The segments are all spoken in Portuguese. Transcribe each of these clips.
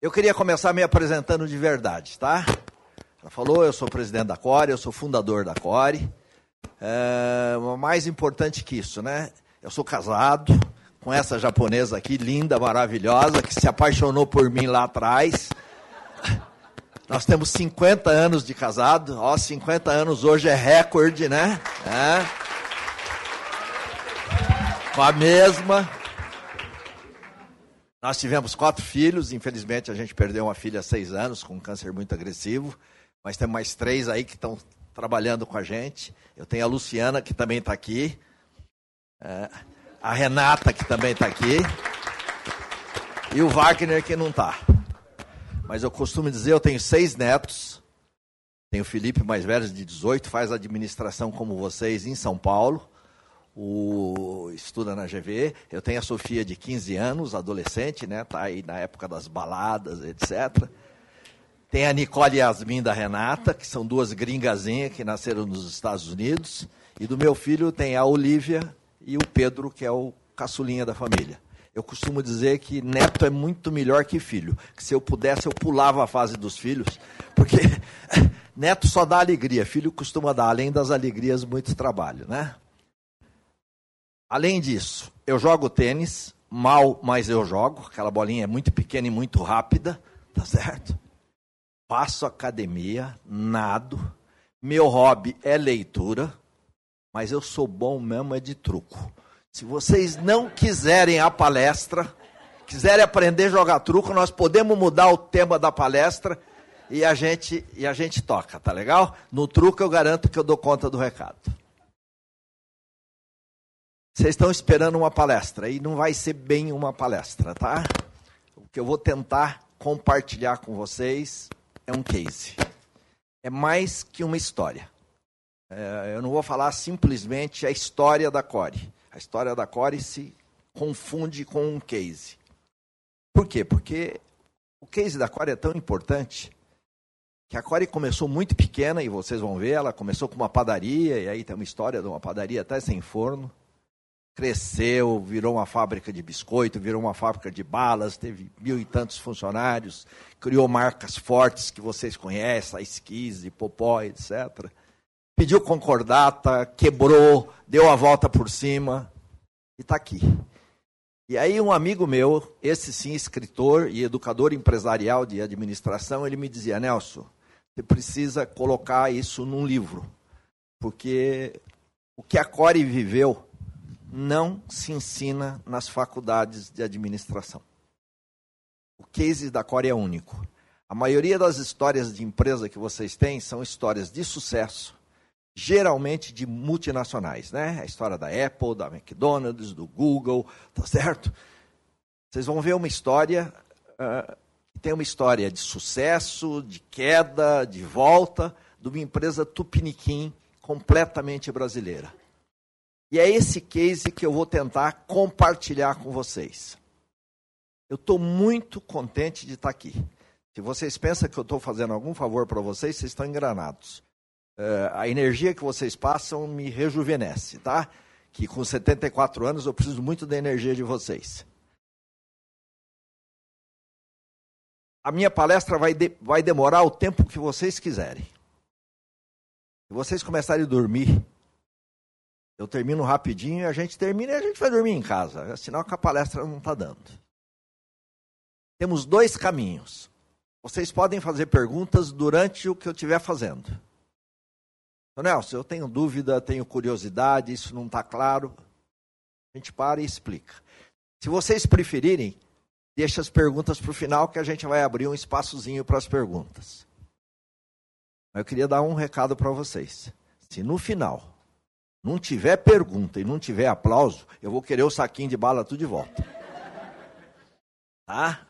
Eu queria começar me apresentando de verdade, tá? Ela falou, eu sou presidente da Core, eu sou fundador da Core. É, mais importante que isso, né? Eu sou casado com essa japonesa aqui, linda, maravilhosa, que se apaixonou por mim lá atrás. Nós temos 50 anos de casado, ó, 50 anos hoje é recorde, né? É. Com a mesma. Nós tivemos quatro filhos, infelizmente a gente perdeu uma filha há seis anos, com um câncer muito agressivo, mas tem mais três aí que estão trabalhando com a gente. Eu tenho a Luciana, que também está aqui, é, a Renata, que também está aqui, e o Wagner, que não está. Mas eu costumo dizer, eu tenho seis netos, tenho o Felipe, mais velho, de 18, faz administração como vocês em São Paulo o, estuda na GV. Eu tenho a Sofia de 15 anos, adolescente, né? Tá aí na época das baladas, etc. Tem a Nicole e Yasmin da Renata, que são duas gringazinhas que nasceram nos Estados Unidos. E do meu filho tem a Olivia e o Pedro, que é o caçulinha da família. Eu costumo dizer que neto é muito melhor que filho. Que se eu pudesse, eu pulava a fase dos filhos, porque neto só dá alegria, filho costuma dar, além das alegrias, muito trabalho, né? Além disso, eu jogo tênis, mal, mas eu jogo. Aquela bolinha é muito pequena e muito rápida, tá certo? Faço academia, nado. Meu hobby é leitura, mas eu sou bom mesmo é de truco. Se vocês não quiserem a palestra, quiserem aprender a jogar truco, nós podemos mudar o tema da palestra e a gente e a gente toca, tá legal? No truco eu garanto que eu dou conta do recado. Vocês estão esperando uma palestra e não vai ser bem uma palestra, tá? O que eu vou tentar compartilhar com vocês é um case. É mais que uma história. É, eu não vou falar simplesmente a história da Core. A história da Core se confunde com um case. Por quê? Porque o case da Core é tão importante que a Core começou muito pequena, e vocês vão ver, ela começou com uma padaria, e aí tem uma história de uma padaria até sem forno cresceu, virou uma fábrica de biscoito, virou uma fábrica de balas, teve mil e tantos funcionários, criou marcas fortes que vocês conhecem, a Esquise, Popó, etc. Pediu concordata, quebrou, deu a volta por cima e está aqui. E aí um amigo meu, esse sim escritor e educador empresarial de administração, ele me dizia, Nelson, você precisa colocar isso num livro, porque o que a Core viveu não se ensina nas faculdades de administração. O case da Core é único. A maioria das histórias de empresa que vocês têm são histórias de sucesso, geralmente de multinacionais, né? A história da Apple, da McDonald's, do Google, tá certo? Vocês vão ver uma história uh, tem uma história de sucesso, de queda, de volta, de uma empresa tupiniquim completamente brasileira. E é esse case que eu vou tentar compartilhar com vocês. Eu estou muito contente de estar aqui. Se vocês pensam que eu estou fazendo algum favor para vocês, vocês estão engranados. Uh, a energia que vocês passam me rejuvenesce, tá? Que com 74 anos eu preciso muito da energia de vocês. A minha palestra vai, de, vai demorar o tempo que vocês quiserem. Se vocês começarem a dormir eu termino rapidinho, a gente termina e a gente vai dormir em casa. É sinal que a palestra não está dando. Temos dois caminhos. Vocês podem fazer perguntas durante o que eu estiver fazendo. Então, Nelson, eu tenho dúvida, tenho curiosidade, isso não está claro. A gente para e explica. Se vocês preferirem, deixa as perguntas para o final, que a gente vai abrir um espaçozinho para as perguntas. Mas eu queria dar um recado para vocês. Se no final não tiver pergunta e não tiver aplauso, eu vou querer o saquinho de bala tudo de volta. Tá?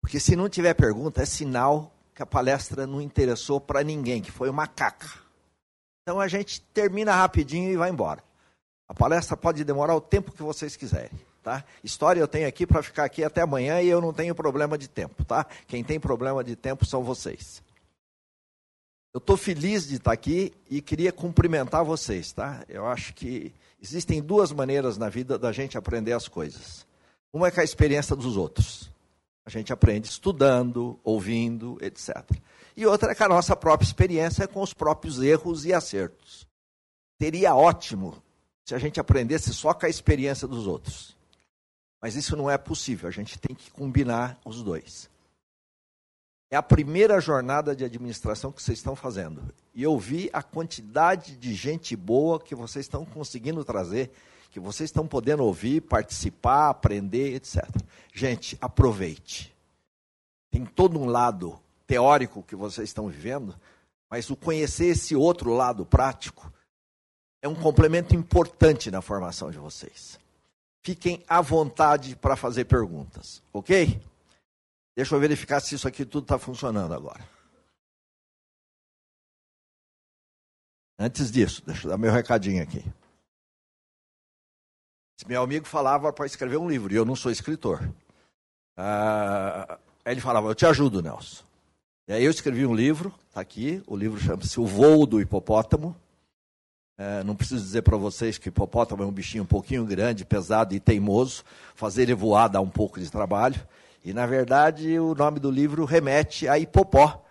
Porque se não tiver pergunta, é sinal que a palestra não interessou para ninguém, que foi uma caca. Então a gente termina rapidinho e vai embora. A palestra pode demorar o tempo que vocês quiserem. Tá? História eu tenho aqui para ficar aqui até amanhã e eu não tenho problema de tempo. Tá? Quem tem problema de tempo são vocês. Eu estou feliz de estar aqui e queria cumprimentar vocês, tá? Eu acho que existem duas maneiras na vida da gente aprender as coisas. Uma é com a experiência dos outros. A gente aprende estudando, ouvindo, etc. E outra é com a nossa própria experiência, com os próprios erros e acertos. Seria ótimo se a gente aprendesse só com a experiência dos outros. Mas isso não é possível, a gente tem que combinar os dois. É a primeira jornada de administração que vocês estão fazendo. E eu vi a quantidade de gente boa que vocês estão conseguindo trazer, que vocês estão podendo ouvir, participar, aprender, etc. Gente, aproveite. Tem todo um lado teórico que vocês estão vivendo, mas o conhecer esse outro lado prático é um complemento importante na formação de vocês. Fiquem à vontade para fazer perguntas, ok? Deixa eu verificar se isso aqui tudo está funcionando agora. Antes disso, deixa eu dar meu recadinho aqui. Esse meu amigo falava para escrever um livro, e eu não sou escritor. Ah, ele falava, eu te ajudo, Nelson. E aí eu escrevi um livro, está aqui, o livro chama-se O Voo do Hipopótamo. É, não preciso dizer para vocês que hipopótamo é um bichinho um pouquinho grande, pesado e teimoso. Fazer ele voar dá um pouco de trabalho. E, na verdade, o nome do livro remete a hipopó.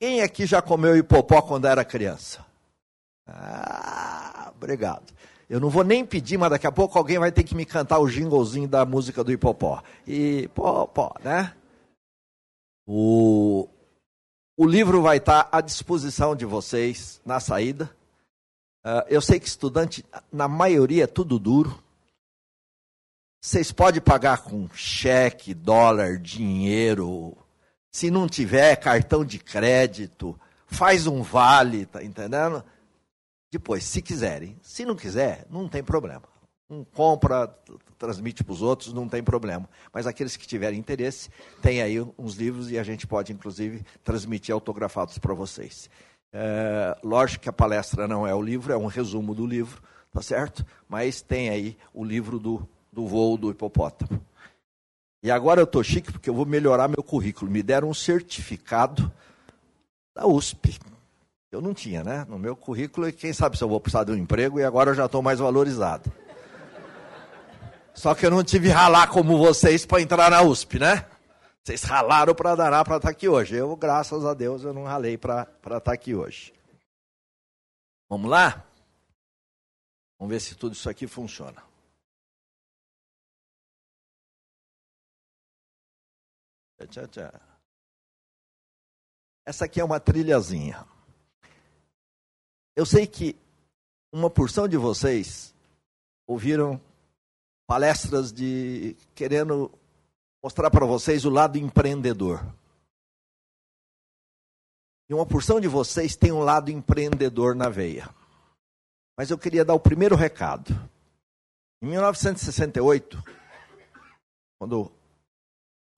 Quem aqui já comeu hipopó quando era criança? Ah, obrigado. Eu não vou nem pedir, mas daqui a pouco alguém vai ter que me cantar o jinglezinho da música do hipopó. Hipopó, né? O, o livro vai estar à disposição de vocês na saída. Uh, eu sei que estudante, na maioria, é tudo duro. Vocês podem pagar com cheque, dólar, dinheiro. Se não tiver, cartão de crédito. Faz um vale, tá entendendo? Depois, se quiserem. Se não quiser, não tem problema. Um compra, transmite para os outros, não tem problema. Mas aqueles que tiverem interesse, tem aí uns livros e a gente pode, inclusive, transmitir autografados para vocês. É, lógico que a palestra não é o livro, é um resumo do livro, tá certo? Mas tem aí o livro do do voo do hipopótamo. E agora eu estou chique porque eu vou melhorar meu currículo. Me deram um certificado da USP. Eu não tinha, né? No meu currículo, e quem sabe se eu vou precisar de um emprego e agora eu já estou mais valorizado. Só que eu não tive ralar como vocês para entrar na USP, né? Vocês ralaram para dar para estar tá aqui hoje. Eu, graças a Deus, eu não ralei para estar tá aqui hoje. Vamos lá? Vamos ver se tudo isso aqui funciona. Tchá, tchá. Essa aqui é uma trilhazinha. Eu sei que uma porção de vocês ouviram palestras de querendo mostrar para vocês o lado empreendedor. E uma porção de vocês tem um lado empreendedor na veia. Mas eu queria dar o primeiro recado. Em 1968, quando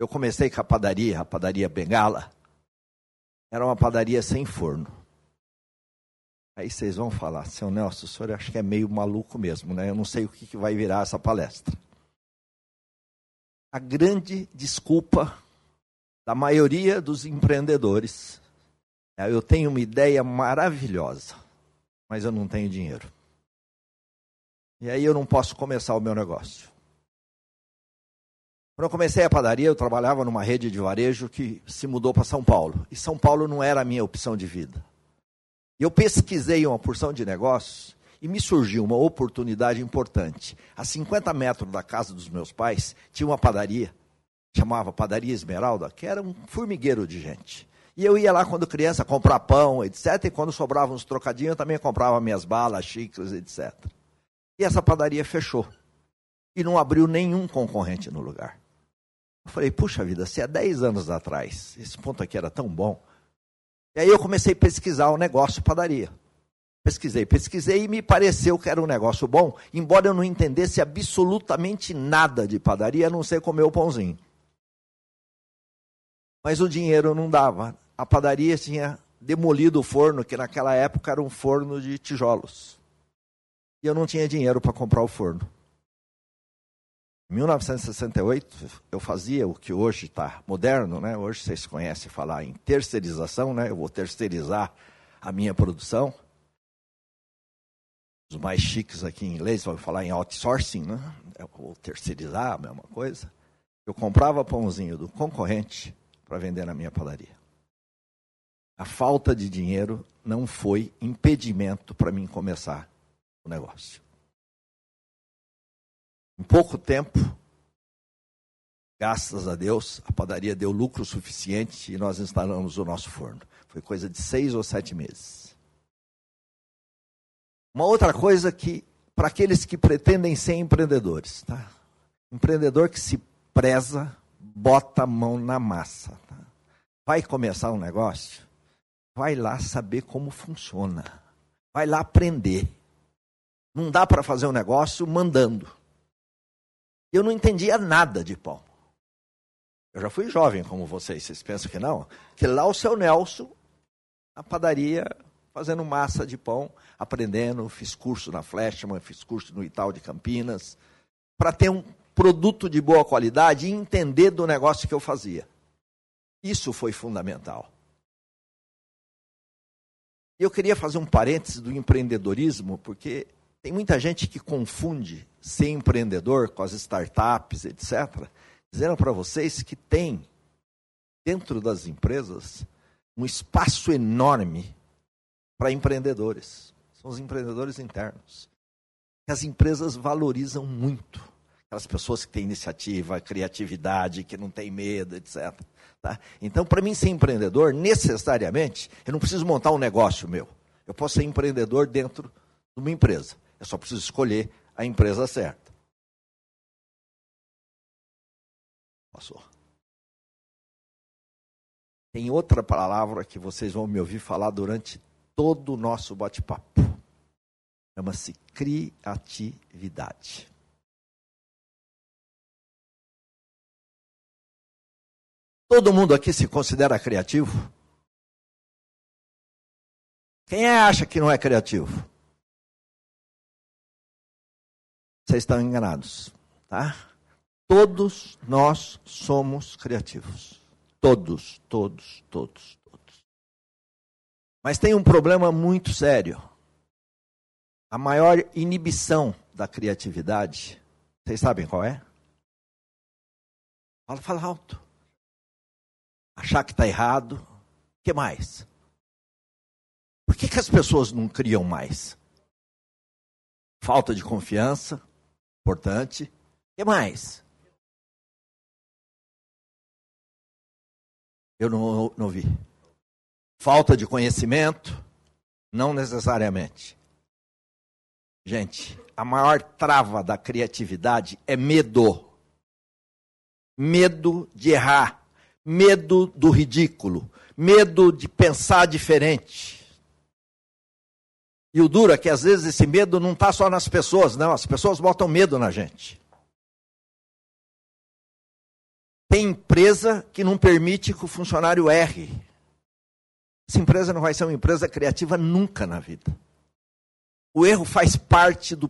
eu comecei com a padaria, a padaria Bengala. Era uma padaria sem forno. Aí vocês vão falar, seu Nelson, o senhor acha que é meio maluco mesmo, né? Eu não sei o que, que vai virar essa palestra. A grande desculpa da maioria dos empreendedores é eu tenho uma ideia maravilhosa, mas eu não tenho dinheiro. E aí eu não posso começar o meu negócio. Quando eu comecei a padaria, eu trabalhava numa rede de varejo que se mudou para São Paulo. E São Paulo não era a minha opção de vida. Eu pesquisei uma porção de negócios e me surgiu uma oportunidade importante. A 50 metros da casa dos meus pais tinha uma padaria, chamava Padaria Esmeralda, que era um formigueiro de gente. E eu ia lá quando criança comprar pão, etc. E quando sobravam uns trocadinhos, eu também comprava minhas balas, xícaras, etc. E essa padaria fechou. E não abriu nenhum concorrente no lugar. Eu falei, puxa vida, se há 10 anos atrás esse ponto aqui era tão bom. E aí eu comecei a pesquisar o negócio padaria. Pesquisei, pesquisei e me pareceu que era um negócio bom, embora eu não entendesse absolutamente nada de padaria, a não ser comer o pãozinho. Mas o dinheiro não dava. A padaria tinha demolido o forno, que naquela época era um forno de tijolos. E eu não tinha dinheiro para comprar o forno. Em 1968, eu fazia o que hoje está moderno, né? Hoje vocês conhecem falar em terceirização, né? Eu vou terceirizar a minha produção. Os mais chiques aqui em inglês vão falar em outsourcing, né? Eu vou terceirizar a mesma coisa. Eu comprava pãozinho do concorrente para vender na minha padaria. A falta de dinheiro não foi impedimento para mim começar o negócio. Em pouco tempo, graças a Deus, a padaria deu lucro suficiente e nós instalamos o nosso forno. Foi coisa de seis ou sete meses. Uma outra coisa que, para aqueles que pretendem ser empreendedores, tá? Empreendedor que se preza, bota a mão na massa. Tá? Vai começar um negócio? Vai lá saber como funciona. Vai lá aprender. Não dá para fazer um negócio mandando. Eu não entendia nada de pão. Eu já fui jovem como vocês, vocês pensam que não? Que lá o seu Nelson, na padaria, fazendo massa de pão, aprendendo, fiz curso na Flashman, fiz curso no Itaú de Campinas, para ter um produto de boa qualidade e entender do negócio que eu fazia. Isso foi fundamental. E eu queria fazer um parênteses do empreendedorismo, porque tem muita gente que confunde ser empreendedor com as startups, etc. Dizendo para vocês que tem, dentro das empresas, um espaço enorme para empreendedores. São os empreendedores internos. As empresas valorizam muito aquelas pessoas que têm iniciativa, criatividade, que não têm medo, etc. Tá? Então, para mim ser empreendedor, necessariamente, eu não preciso montar um negócio meu. Eu posso ser empreendedor dentro de uma empresa. Eu só preciso escolher a empresa certa. Passou. Tem outra palavra que vocês vão me ouvir falar durante todo o nosso bate-papo. Chama-se criatividade. Todo mundo aqui se considera criativo? Quem acha que não é criativo? Vocês estão enganados, tá? Todos nós somos criativos. Todos, todos, todos, todos. Mas tem um problema muito sério. A maior inibição da criatividade, vocês sabem qual é? Fala, fala alto achar que está errado. O que mais? Por que, que as pessoas não criam mais? Falta de confiança, importante. O que mais? Eu não, não vi. Falta de conhecimento? Não necessariamente. Gente, a maior trava da criatividade é medo. Medo de errar medo do ridículo, medo de pensar diferente. E o duro é que às vezes esse medo não está só nas pessoas, não, as pessoas botam medo na gente. Tem empresa que não permite que o funcionário erre. Essa empresa não vai ser uma empresa criativa nunca na vida. O erro faz parte do,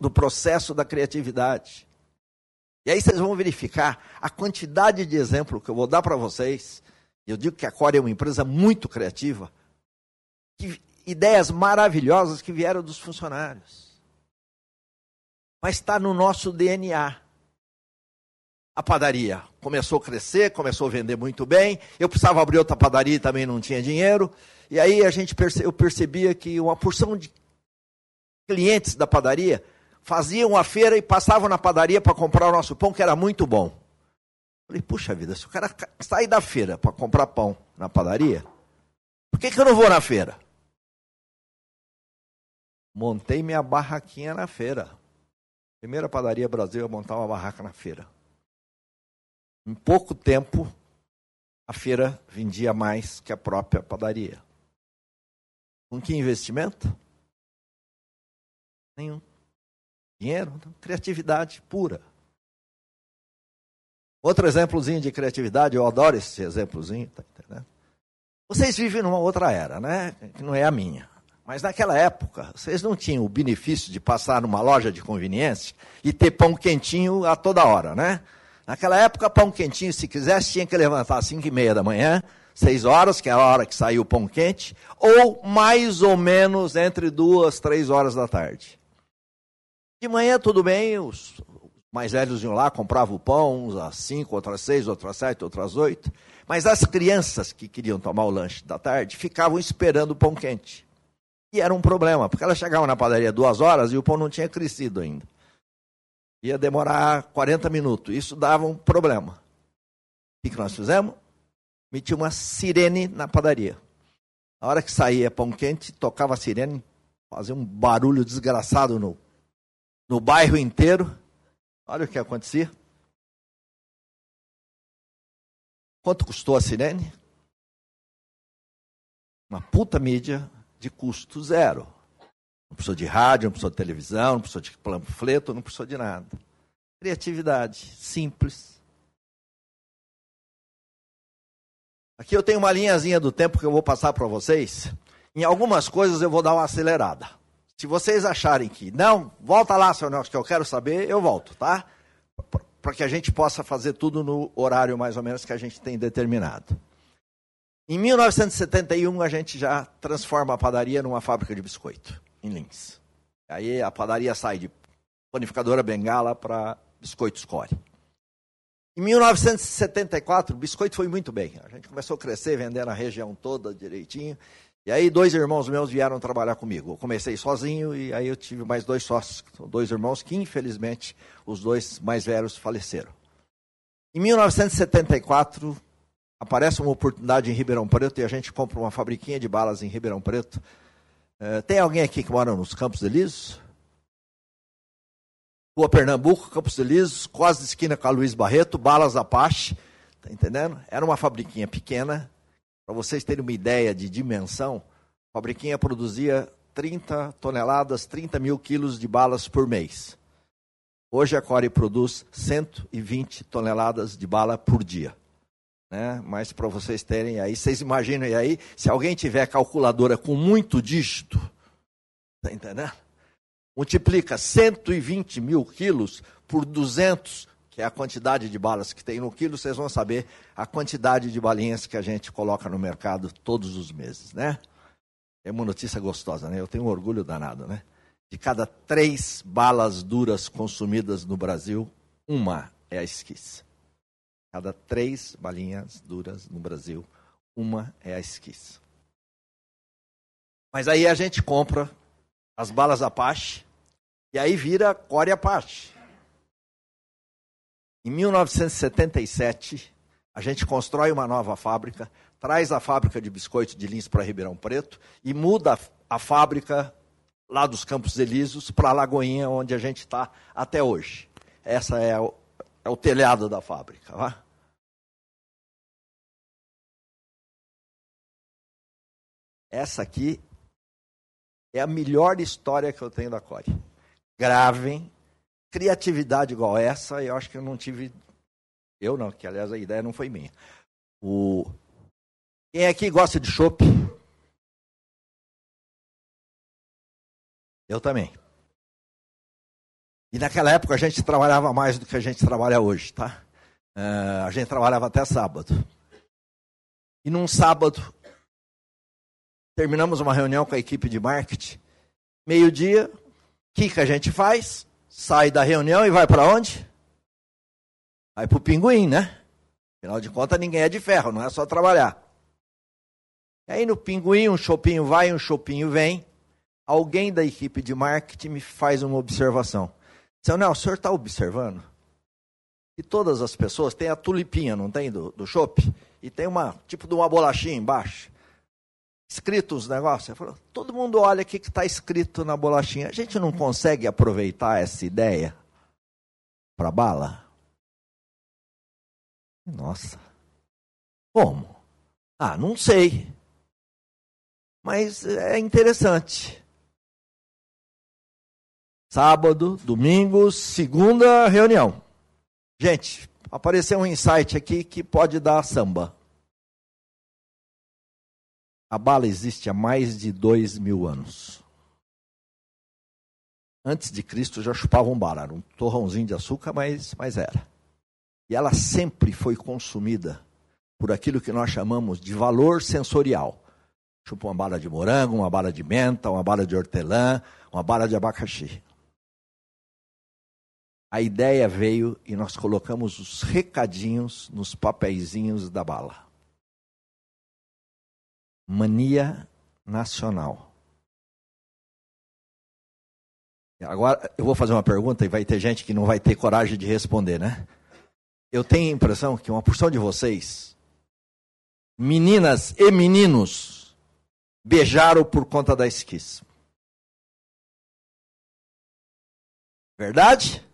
do processo da criatividade. E aí vocês vão verificar a quantidade de exemplo que eu vou dar para vocês. Eu digo que a Core é uma empresa muito criativa. Que, ideias maravilhosas que vieram dos funcionários. Mas está no nosso DNA. A padaria começou a crescer, começou a vender muito bem. Eu precisava abrir outra padaria e também não tinha dinheiro. E aí a gente perce, eu percebia que uma porção de clientes da padaria faziam a feira e passavam na padaria para comprar o nosso pão, que era muito bom. Falei, puxa vida, se o cara sai da feira para comprar pão na padaria, por que, que eu não vou na feira? Montei minha barraquinha na feira. Primeira padaria Brasil a montar uma barraca na feira. Em pouco tempo, a feira vendia mais que a própria padaria. Com que investimento? Nenhum. Dinheiro, criatividade pura. Outro exemplozinho de criatividade, eu adoro esse exemplozinho, tá entendendo? Vocês vivem numa outra era, né? Que não é a minha. Mas naquela época, vocês não tinham o benefício de passar numa loja de conveniência e ter pão quentinho a toda hora, né? Naquela época, pão quentinho, se quisesse, tinha que levantar às 5 e meia da manhã, 6 horas, que é a hora que saiu o pão quente, ou mais ou menos entre duas, três horas da tarde. De manhã tudo bem, os mais velhos iam lá, compravam o pão, uns às cinco, outras às seis, outras às sete, outras às oito. Mas as crianças que queriam tomar o lanche da tarde ficavam esperando o pão quente. E era um problema, porque elas chegavam na padaria duas horas e o pão não tinha crescido ainda. Ia demorar 40 minutos. Isso dava um problema. O que nós fizemos? Metia uma sirene na padaria. Na hora que saía pão quente, tocava a sirene, fazia um barulho desgraçado no, no bairro inteiro. Olha o que acontecia. Quanto custou a sirene? Uma puta mídia de custo zero. Não precisou de rádio, não precisou de televisão, não precisou de panfleto, não precisou de nada. Criatividade, simples. Aqui eu tenho uma linhazinha do tempo que eu vou passar para vocês. Em algumas coisas eu vou dar uma acelerada. Se vocês acharem que não, volta lá, seu Nelson, que eu quero saber, eu volto, tá? Para que a gente possa fazer tudo no horário mais ou menos que a gente tem determinado. Em 1971, a gente já transforma a padaria numa fábrica de biscoito, em Lins. Aí a padaria sai de panificadora Bengala para biscoito Score. Em 1974, o biscoito foi muito bem. A gente começou a crescer, vender na região toda direitinho. E aí dois irmãos meus vieram trabalhar comigo. Eu comecei sozinho e aí eu tive mais dois sócios, dois irmãos que infelizmente os dois mais velhos faleceram. Em 1974 aparece uma oportunidade em Ribeirão Preto e a gente compra uma fabriquinha de balas em Ribeirão Preto. É, tem alguém aqui que mora nos Campos Elíseos? Rua Pernambuco, Campos Elíseos, quase esquina com a Luiz Barreto, balas Apache, tá entendendo? Era uma fabriquinha pequena, para vocês terem uma ideia de dimensão, a fabriquinha produzia 30 toneladas, 30 mil quilos de balas por mês. Hoje a Core produz 120 toneladas de bala por dia. Né? Mas para vocês terem aí, vocês imaginam aí, se alguém tiver calculadora com muito dígito, tá entendendo? Multiplica 120 mil quilos por 200 que é a quantidade de balas que tem no quilo, vocês vão saber a quantidade de balinhas que a gente coloca no mercado todos os meses, né? É uma notícia gostosa, né? Eu tenho um orgulho danado, né? De cada três balas duras consumidas no Brasil, uma é a esquisse. Cada três balinhas duras no Brasil, uma é a esquisse. Mas aí a gente compra as balas Apache e aí vira Core Apache. Em 1977, a gente constrói uma nova fábrica, traz a fábrica de biscoito de Lins para Ribeirão Preto e muda a fábrica lá dos Campos Elíseos para a Lagoinha, onde a gente está até hoje. Essa é o, é o telhado da fábrica. Vá? Essa aqui é a melhor história que eu tenho da Core. Gravem, criatividade igual essa, eu acho que eu não tive. Eu não, que aliás a ideia não foi minha. O... Quem aqui gosta de chopp? Eu também. E naquela época a gente trabalhava mais do que a gente trabalha hoje, tá? Uh, a gente trabalhava até sábado. E num sábado, terminamos uma reunião com a equipe de marketing. Meio-dia, o que, que a gente faz? sai da reunião e vai para onde? Vai para o pinguim, né? Afinal de contas, ninguém é de ferro, não é só trabalhar. E aí no pinguim, um chopinho vai, um chopinho vem. Alguém da equipe de marketing me faz uma observação. Seu Nelson, o senhor está observando? E todas as pessoas têm a tulipinha, não tem, do, do? E tem uma, tipo de uma bolachinha embaixo escrito os negócios. Todo mundo olha o que está escrito na bolachinha. A gente não consegue aproveitar essa ideia para bala? Nossa. Como? Ah, não sei. Mas é interessante. Sábado, domingo, segunda reunião. Gente, apareceu um insight aqui que pode dar samba. A bala existe há mais de dois mil anos. Antes de Cristo já chupavam bala, era um torrãozinho de açúcar, mas, mas era. E ela sempre foi consumida por aquilo que nós chamamos de valor sensorial. Chupa uma bala de morango, uma bala de menta, uma bala de hortelã, uma bala de abacaxi. a ideia veio e nós colocamos os recadinhos nos papeizinhos da bala. Mania nacional. Agora eu vou fazer uma pergunta e vai ter gente que não vai ter coragem de responder, né? Eu tenho a impressão que uma porção de vocês, meninas e meninos, beijaram por conta da esquis. Verdade?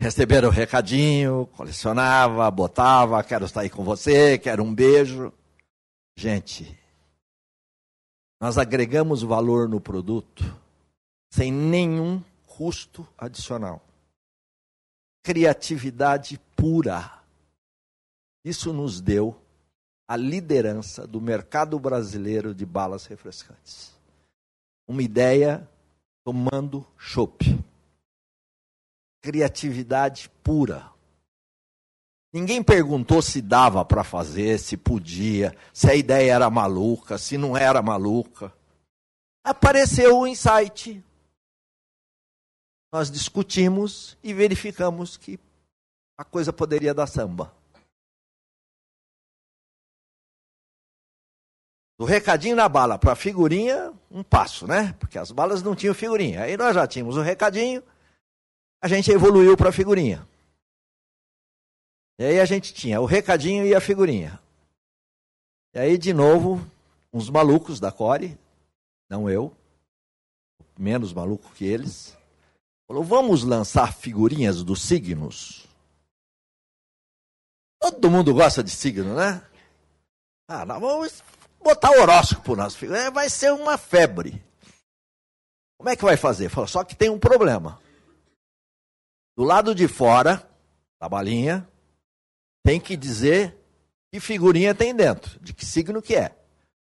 Receberam o recadinho, colecionava, botava, quero estar aí com você, quero um beijo. Gente, nós agregamos valor no produto sem nenhum custo adicional. Criatividade pura. Isso nos deu a liderança do mercado brasileiro de balas refrescantes. Uma ideia tomando chopp. Criatividade pura. Ninguém perguntou se dava para fazer, se podia, se a ideia era maluca, se não era maluca. Apareceu o insight. Nós discutimos e verificamos que a coisa poderia dar samba. Do recadinho na bala para a figurinha, um passo, né? Porque as balas não tinham figurinha. Aí nós já tínhamos o recadinho, a gente evoluiu para a figurinha. E aí a gente tinha o recadinho e a figurinha. E aí, de novo, uns malucos da Core, não eu, menos maluco que eles, falou: vamos lançar figurinhas dos signos. Todo mundo gosta de signo, né? Ah, nós vamos botar horóscopo nas figuras. É, vai ser uma febre. Como é que vai fazer? Falou, só que tem um problema. Do lado de fora da balinha, tem que dizer que figurinha tem dentro, de que signo que é.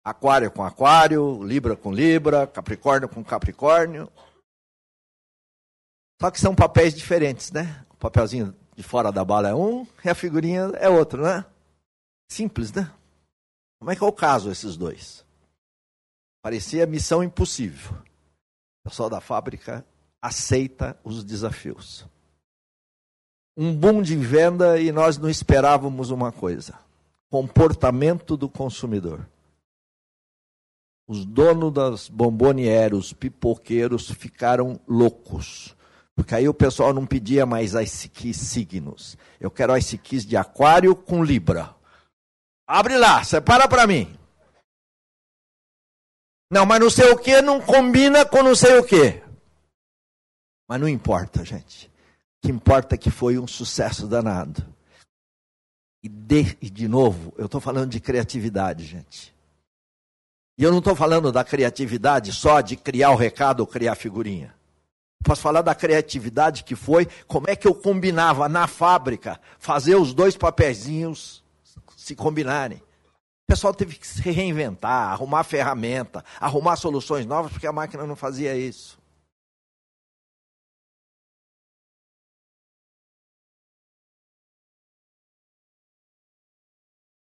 Aquário com aquário, Libra com Libra, Capricórnio com Capricórnio. Só que são papéis diferentes, né? O papelzinho de fora da bala é um e a figurinha é outro, né? Simples, né? Como é que é o caso esses dois? Parecia missão impossível. O pessoal da fábrica aceita os desafios um boom de venda e nós não esperávamos uma coisa: comportamento do consumidor. Os donos das bombonieros, os pipoqueiros ficaram loucos. Porque aí o pessoal não pedia mais ice keys signos. Eu quero ice keys de aquário com libra. Abre lá, separa para mim. Não, mas não sei o que não combina com não sei o que. Mas não importa, gente que importa que foi um sucesso danado. E de, e de novo, eu estou falando de criatividade, gente. E eu não estou falando da criatividade só de criar o recado ou criar figurinha. Posso falar da criatividade que foi, como é que eu combinava na fábrica, fazer os dois papeizinhos se combinarem. O pessoal teve que se reinventar, arrumar ferramenta, arrumar soluções novas, porque a máquina não fazia isso.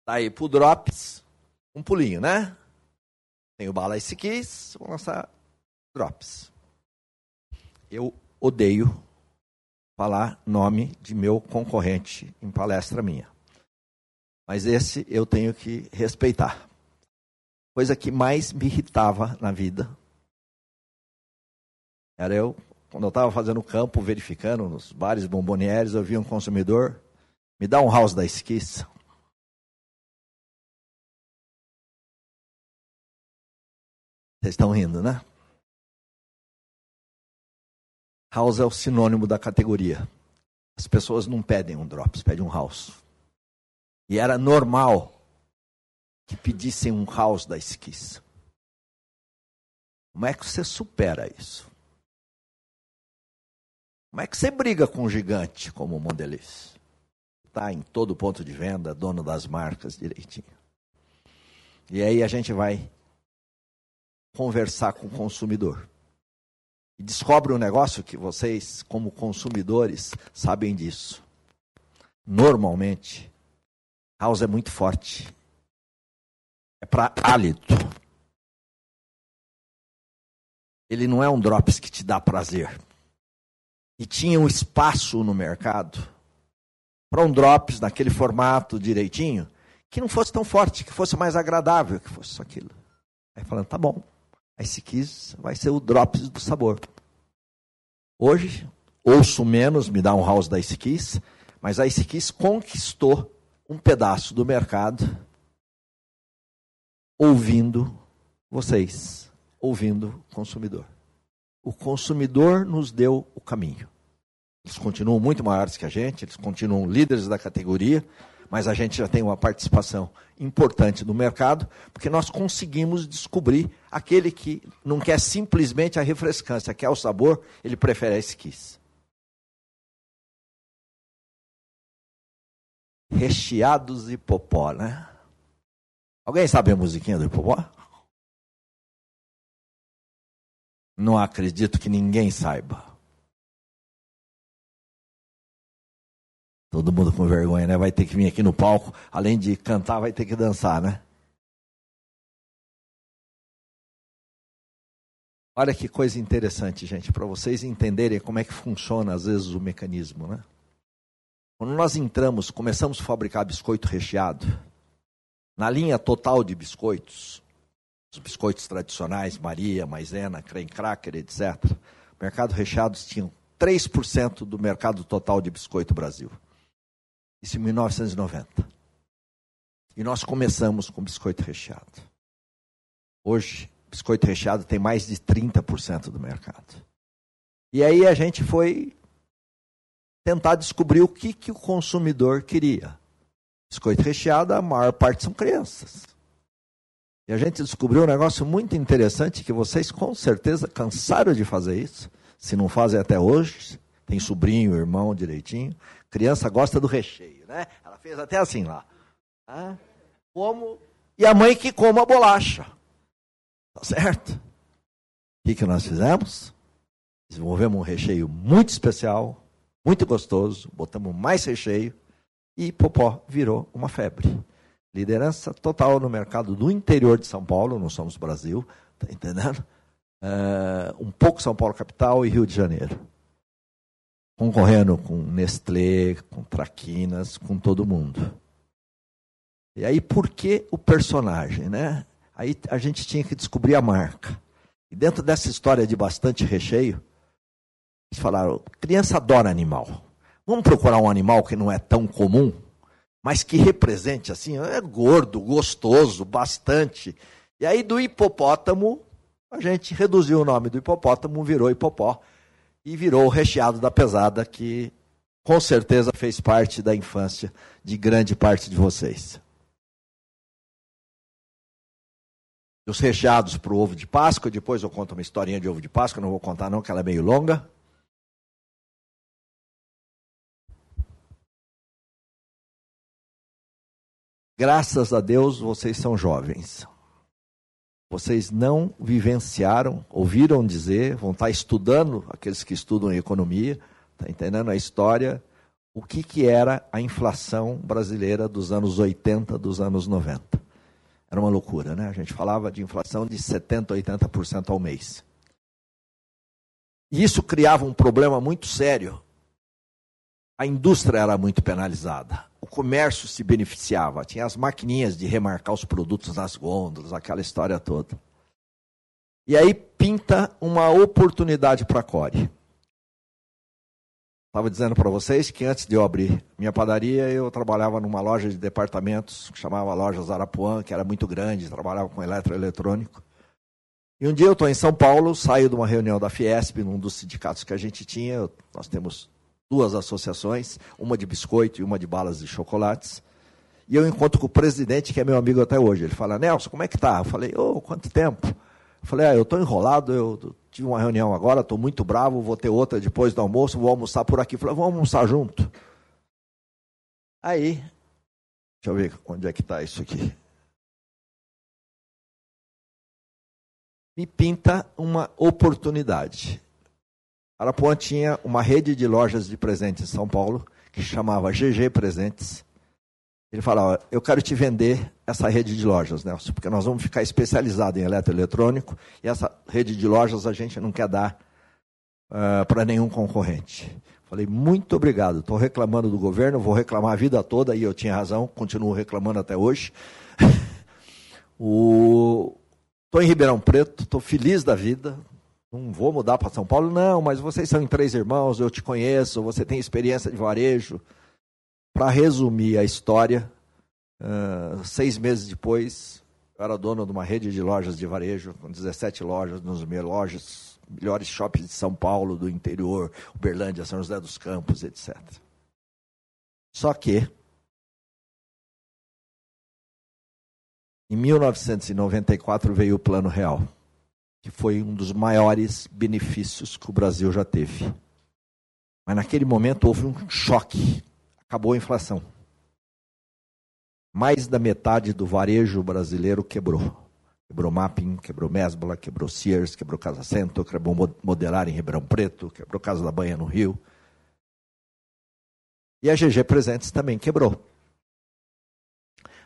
Daí pro Drops, um pulinho, né? Tem o Bala Ice Kiss, vou lançar Drops. Eu odeio falar nome de meu concorrente em palestra minha. Mas esse eu tenho que respeitar. Coisa que mais me irritava na vida era eu, quando eu estava fazendo campo, verificando nos bares bombonieres, eu via um consumidor, me dá um house da esquiça. Vocês estão rindo, né? House é o sinônimo da categoria. As pessoas não pedem um drops, pedem um house. E era normal que pedissem um house da esquis. Como é que você supera isso? Como é que você briga com um gigante como o Mondelez? Está em todo ponto de venda, dono das marcas direitinho. E aí a gente vai conversar com o consumidor. E descobre um negócio que vocês, como consumidores, sabem disso. Normalmente, house é muito forte. É para hálito. Ele não é um drops que te dá prazer. e tinha um espaço no mercado para um drops naquele formato direitinho, que não fosse tão forte, que fosse mais agradável, que fosse aquilo. Aí falando, tá bom, Ice Kiss vai ser o drops do sabor. Hoje, ouço menos, me dá um house da Ice Kiss, mas a Ice Kiss conquistou um pedaço do mercado ouvindo vocês, ouvindo o consumidor. O consumidor nos deu o caminho. Eles continuam muito maiores que a gente, eles continuam líderes da categoria, mas a gente já tem uma participação importante no mercado, porque nós conseguimos descobrir aquele que não quer simplesmente a refrescância, quer o sabor, ele prefere a esquis. Recheados de popó, né? Alguém sabe a musiquinha do popó? Não acredito que ninguém saiba. Todo mundo com vergonha, né? Vai ter que vir aqui no palco, além de cantar, vai ter que dançar, né? Olha que coisa interessante, gente, para vocês entenderem como é que funciona às vezes o mecanismo, né? Quando nós entramos, começamos a fabricar biscoito recheado, na linha total de biscoitos, os biscoitos tradicionais, Maria, Maisena, creme cracker, etc. O mercado recheados tinham 3% do mercado total de biscoito Brasil. Isso em 1990. E nós começamos com biscoito recheado. Hoje, biscoito recheado tem mais de 30% do mercado. E aí a gente foi tentar descobrir o que, que o consumidor queria. Biscoito recheado, a maior parte são crianças. E a gente descobriu um negócio muito interessante que vocês com certeza cansaram de fazer isso. Se não fazem até hoje, tem sobrinho, irmão direitinho. Criança gosta do recheio, né? Ela fez até assim lá. Como e a mãe que coma a bolacha. Tá certo? O que, que nós fizemos? Desenvolvemos um recheio muito especial, muito gostoso, botamos mais recheio e Popó virou uma febre. Liderança total no mercado do interior de São Paulo, não somos Brasil, tá entendendo? Uh, um pouco São Paulo capital e Rio de Janeiro. Concorrendo com Nestlé, com Traquinas, com todo mundo. E aí, por que o personagem, né? Aí a gente tinha que descobrir a marca. E dentro dessa história de bastante recheio, eles falaram: criança adora animal. Vamos procurar um animal que não é tão comum mas que represente assim, é gordo, gostoso, bastante. E aí do hipopótamo, a gente reduziu o nome do hipopótamo, virou hipopó e virou o recheado da pesada que com certeza fez parte da infância de grande parte de vocês. Os recheados para o ovo de Páscoa, depois eu conto uma historinha de ovo de Páscoa, não vou contar não, que ela é meio longa. Graças a Deus vocês são jovens. Vocês não vivenciaram, ouviram dizer, vão estar estudando, aqueles que estudam economia, está entendendo a história, o que, que era a inflação brasileira dos anos 80, dos anos 90. Era uma loucura, né? A gente falava de inflação de 70%, 80% ao mês. E isso criava um problema muito sério. A indústria era muito penalizada comércio se beneficiava. Tinha as maquininhas de remarcar os produtos nas gôndolas, aquela história toda. E aí pinta uma oportunidade para a Core. Estava dizendo para vocês que antes de eu abrir minha padaria, eu trabalhava numa loja de departamentos que chamava Loja Zarapuã, que era muito grande, trabalhava com eletroeletrônico. E um dia eu estou em São Paulo, saio de uma reunião da Fiesp, num dos sindicatos que a gente tinha, nós temos duas associações, uma de biscoito e uma de balas de chocolates. E eu encontro com o presidente, que é meu amigo até hoje. Ele fala, Nelson, como é que tá? Eu falei, ô, oh, quanto tempo? Eu falei, ah, eu estou enrolado, eu tive uma reunião agora, estou muito bravo, vou ter outra depois do almoço, vou almoçar por aqui. Eu falei, vamos almoçar junto. Aí, deixa eu ver onde é que está isso aqui. Me pinta uma oportunidade. Arapuã tinha uma rede de lojas de presentes em São Paulo, que chamava GG Presentes. Ele falava, eu quero te vender essa rede de lojas, Nelson, porque nós vamos ficar especializados em eletroeletrônico, e essa rede de lojas a gente não quer dar uh, para nenhum concorrente. Falei, muito obrigado. Estou reclamando do governo, vou reclamar a vida toda, e eu tinha razão, continuo reclamando até hoje. Estou em Ribeirão Preto, estou feliz da vida. Não vou mudar para São Paulo, não, mas vocês são três irmãos, eu te conheço, você tem experiência de varejo. Para resumir a história, uh, seis meses depois, eu era dono de uma rede de lojas de varejo, com 17 lojas, nos lojas melhores shoppings de São Paulo, do interior, Uberlândia, São José dos Campos, etc. Só que, em 1994 veio o Plano Real, que foi um dos maiores benefícios que o Brasil já teve. Mas naquele momento houve um choque, acabou a inflação. Mais da metade do varejo brasileiro quebrou. Quebrou Mapping, quebrou Mesbla, quebrou Sears, quebrou Casa Centro, quebrou Modelar em Ribeirão Preto, quebrou Casa da Banha no Rio. E a GG Presentes também quebrou.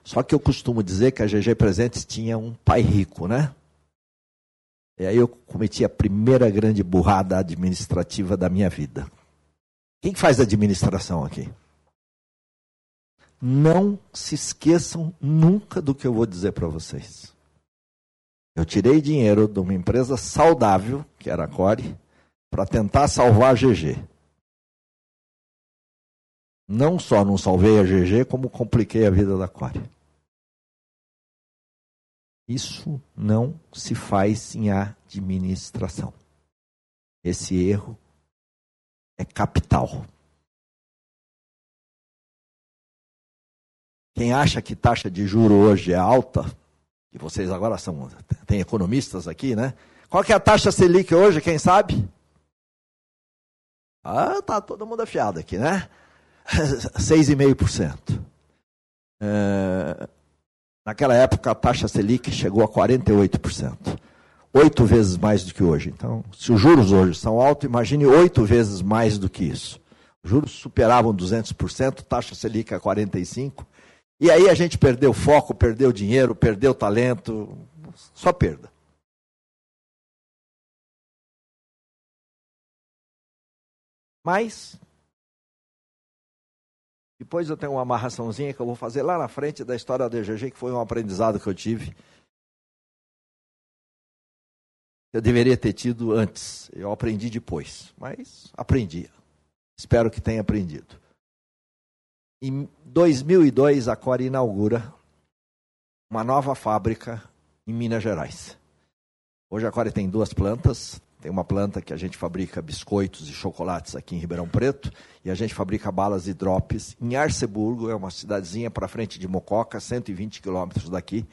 Só que eu costumo dizer que a GG Presentes tinha um pai rico, né? E aí eu cometi a primeira grande burrada administrativa da minha vida. Quem faz administração aqui? Não se esqueçam nunca do que eu vou dizer para vocês. Eu tirei dinheiro de uma empresa saudável, que era a Core, para tentar salvar a GG. Não só não salvei a GG, como compliquei a vida da Core. Isso não se faz em administração. Esse erro é capital. Quem acha que taxa de juro hoje é alta, e vocês agora são, tem economistas aqui, né? Qual que é a taxa Selic hoje, quem sabe? Ah, tá todo mundo afiado aqui, né? 6,5%. É, naquela época a taxa Selic chegou a 48%. Oito vezes mais do que hoje. Então, se os juros hoje são altos, imagine oito vezes mais do que isso. Os juros superavam 200%, taxa Selic a 45%. E aí a gente perdeu foco, perdeu dinheiro, perdeu talento, só perda. Mas, depois eu tenho uma amarraçãozinha que eu vou fazer lá na frente da história da DGG, que foi um aprendizado que eu tive. Eu deveria ter tido antes, eu aprendi depois, mas aprendi. Espero que tenha aprendido. Em 2002, a Core inaugura uma nova fábrica em Minas Gerais. Hoje a Core tem duas plantas. Tem uma planta que a gente fabrica biscoitos e chocolates aqui em Ribeirão Preto e a gente fabrica balas e drops em Arceburgo, é uma cidadezinha para frente de Mococa, 120 quilômetros daqui.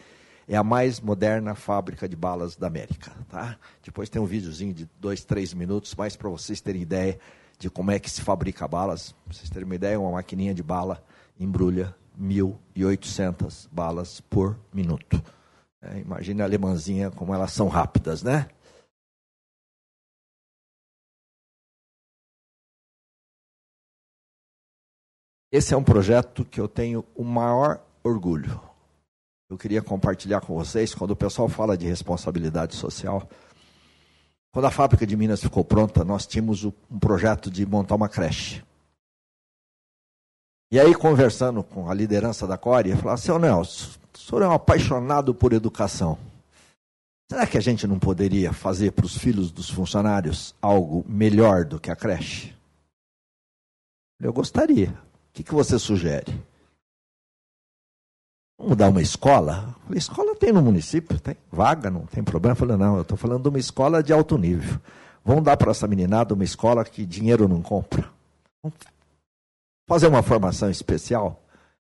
É a mais moderna fábrica de balas da América. Tá? Depois tem um videozinho de dois, três minutos, mais para vocês terem ideia de como é que se fabrica balas. Para vocês terem uma ideia, uma maquininha de bala embrulha 1.800 balas por minuto. É, imagine a alemãzinha como elas são rápidas, né? Esse é um projeto que eu tenho o maior orgulho. Eu queria compartilhar com vocês, quando o pessoal fala de responsabilidade social, quando a fábrica de Minas ficou pronta, nós tínhamos um projeto de montar uma creche. E aí, conversando com a liderança da Core, eu falava, seu Nelson, o senhor é um apaixonado por educação. Será que a gente não poderia fazer para os filhos dos funcionários algo melhor do que a creche? Eu gostaria. Que, que você sugere? Vamos dar uma escola? Falei, escola tem no município, tem vaga, não tem problema. Falei, não, eu estou falando de uma escola de alto nível. Vamos dar para essa meninada uma escola que dinheiro não compra. Vamos fazer uma formação especial.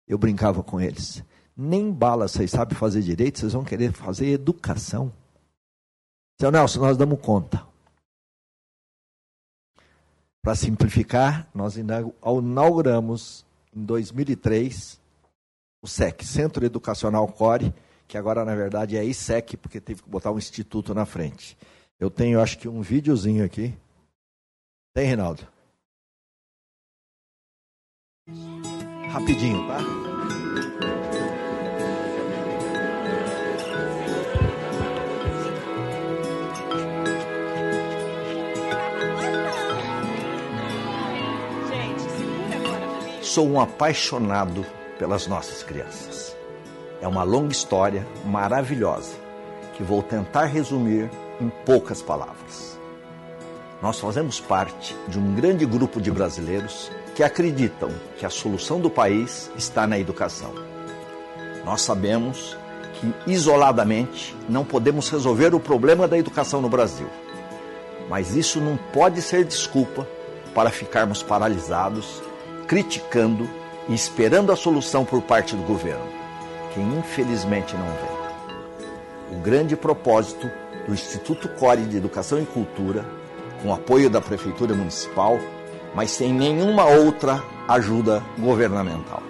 Eu brincava com eles. Nem bala vocês sabem fazer direito, vocês vão querer fazer educação. Seu Nelson, nós damos conta. Para simplificar, nós inauguramos em 2003 o SEC, Centro Educacional Core, que agora na verdade é ISEC, porque teve que botar um instituto na frente. Eu tenho, acho que, um videozinho aqui. Tem, Reinaldo? Rapidinho, tá? Sou um apaixonado pelas nossas crianças. É uma longa história maravilhosa que vou tentar resumir em poucas palavras. Nós fazemos parte de um grande grupo de brasileiros que acreditam que a solução do país está na educação. Nós sabemos que isoladamente não podemos resolver o problema da educação no Brasil. Mas isso não pode ser desculpa para ficarmos paralisados, criticando e esperando a solução por parte do governo, que infelizmente não vem. O grande propósito do Instituto Core de Educação e Cultura, com apoio da Prefeitura Municipal, mas sem nenhuma outra ajuda governamental,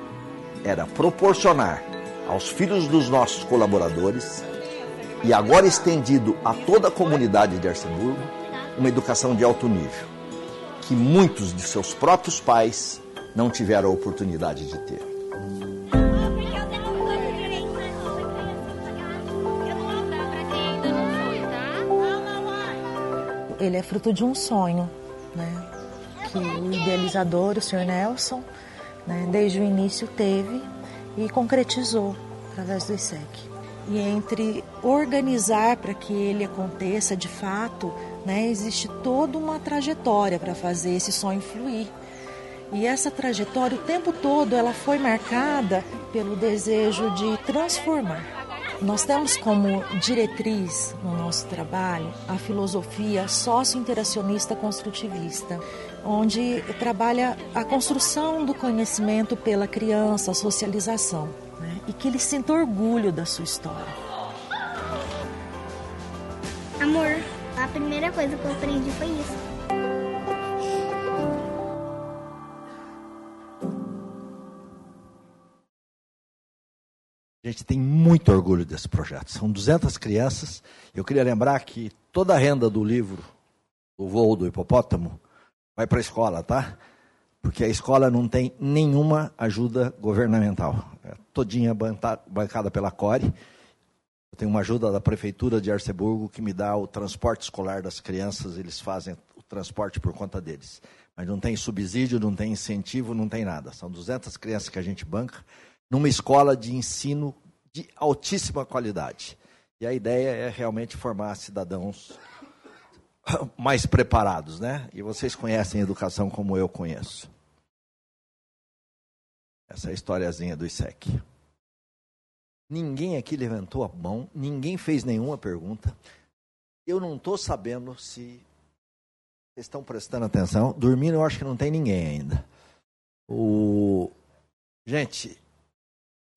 era proporcionar aos filhos dos nossos colaboradores e agora estendido a toda a comunidade de Arceburgo, uma educação de alto nível, que muitos de seus próprios pais não tiveram a oportunidade de ter. Ele é fruto de um sonho, né? Que o idealizador, o Sr. Nelson, né, desde o início teve e concretizou através do ISEC. E entre organizar para que ele aconteça de fato, né, existe toda uma trajetória para fazer esse sonho fluir. E essa trajetória, o tempo todo, ela foi marcada pelo desejo de transformar. Nós temos como diretriz no nosso trabalho a filosofia socio-interacionista construtivista, onde trabalha a construção do conhecimento pela criança, a socialização, né? e que ele sinta orgulho da sua história. Amor, a primeira coisa que eu aprendi foi isso. A gente tem muito orgulho desse projeto. São 200 crianças. Eu queria lembrar que toda a renda do livro, O Voo do Hipopótamo, vai para a escola, tá? Porque a escola não tem nenhuma ajuda governamental. É todinha bancada pela CORE. Eu tenho uma ajuda da Prefeitura de Arceburgo que me dá o transporte escolar das crianças, eles fazem o transporte por conta deles. Mas não tem subsídio, não tem incentivo, não tem nada. São 200 crianças que a gente banca numa escola de ensino de altíssima qualidade. E a ideia é realmente formar cidadãos mais preparados, né? E vocês conhecem educação como eu conheço. Essa é a historiazinha do ISEC. Ninguém aqui levantou a mão, ninguém fez nenhuma pergunta. Eu não estou sabendo se vocês estão prestando atenção. Dormindo, eu acho que não tem ninguém ainda. O... Gente,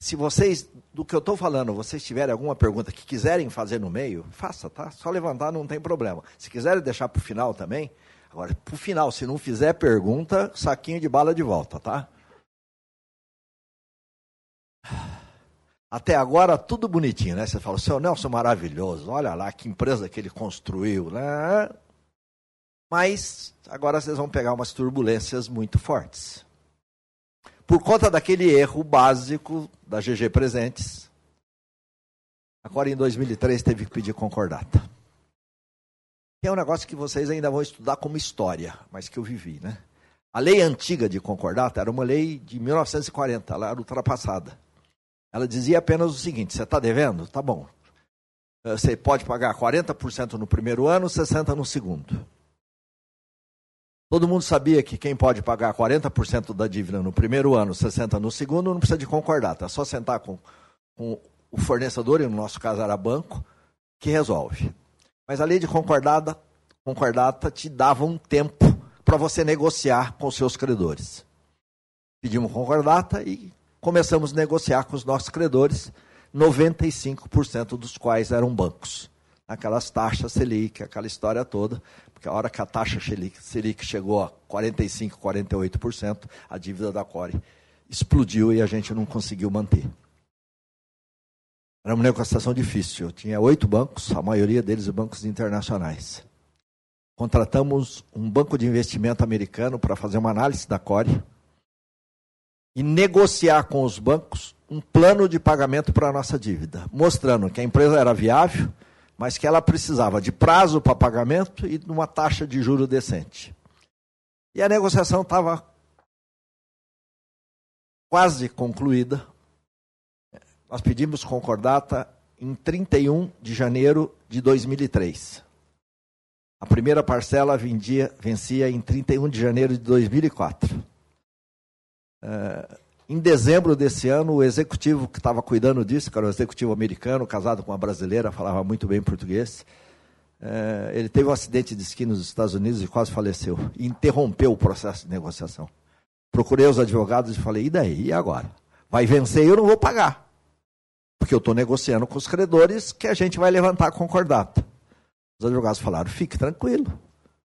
se vocês, do que eu estou falando, vocês tiverem alguma pergunta que quiserem fazer no meio, faça, tá? Só levantar não tem problema. Se quiserem deixar para o final também, agora, para o final, se não fizer pergunta, saquinho de bala de volta, tá? Até agora, tudo bonitinho, né? Você fala, seu Nelson maravilhoso, olha lá que empresa que ele construiu, né? Mas agora vocês vão pegar umas turbulências muito fortes por conta daquele erro básico da GG Presentes. Agora, em 2003, teve que pedir concordata. é um negócio que vocês ainda vão estudar como história, mas que eu vivi, né? A lei antiga de concordata era uma lei de 1940, ela era ultrapassada. Ela dizia apenas o seguinte: você está devendo? Tá bom. Você pode pagar 40% no primeiro ano, 60% no segundo. Todo mundo sabia que quem pode pagar 40% da dívida no primeiro ano, 60% no segundo, não precisa de concordata. É só sentar com, com o fornecedor, e no nosso caso era banco, que resolve. Mas a lei de concordata, concordata te dava um tempo para você negociar com os seus credores. Pedimos concordata e começamos a negociar com os nossos credores, 95% dos quais eram bancos. Aquelas taxas Selic, aquela história toda, a hora que a taxa Selic chegou a 45%, 48%, a dívida da Core explodiu e a gente não conseguiu manter. Era uma negociação difícil. Eu tinha oito bancos, a maioria deles bancos internacionais. Contratamos um banco de investimento americano para fazer uma análise da Core e negociar com os bancos um plano de pagamento para a nossa dívida, mostrando que a empresa era viável, mas que ela precisava de prazo para pagamento e de uma taxa de juro decente. E a negociação estava quase concluída. Nós pedimos concordata em 31 de janeiro de 2003. A primeira parcela vendia, vencia em 31 de janeiro de 2004. Uh, em dezembro desse ano, o executivo que estava cuidando disso, que era o executivo americano, casado com uma brasileira, falava muito bem português, uh, ele teve um acidente de esqui nos Estados Unidos e quase faleceu. E interrompeu o processo de negociação. Procurei os advogados e falei: e daí? E agora? Vai vencer e eu não vou pagar. Porque eu estou negociando com os credores que a gente vai levantar a concordata. Os advogados falaram: fique tranquilo.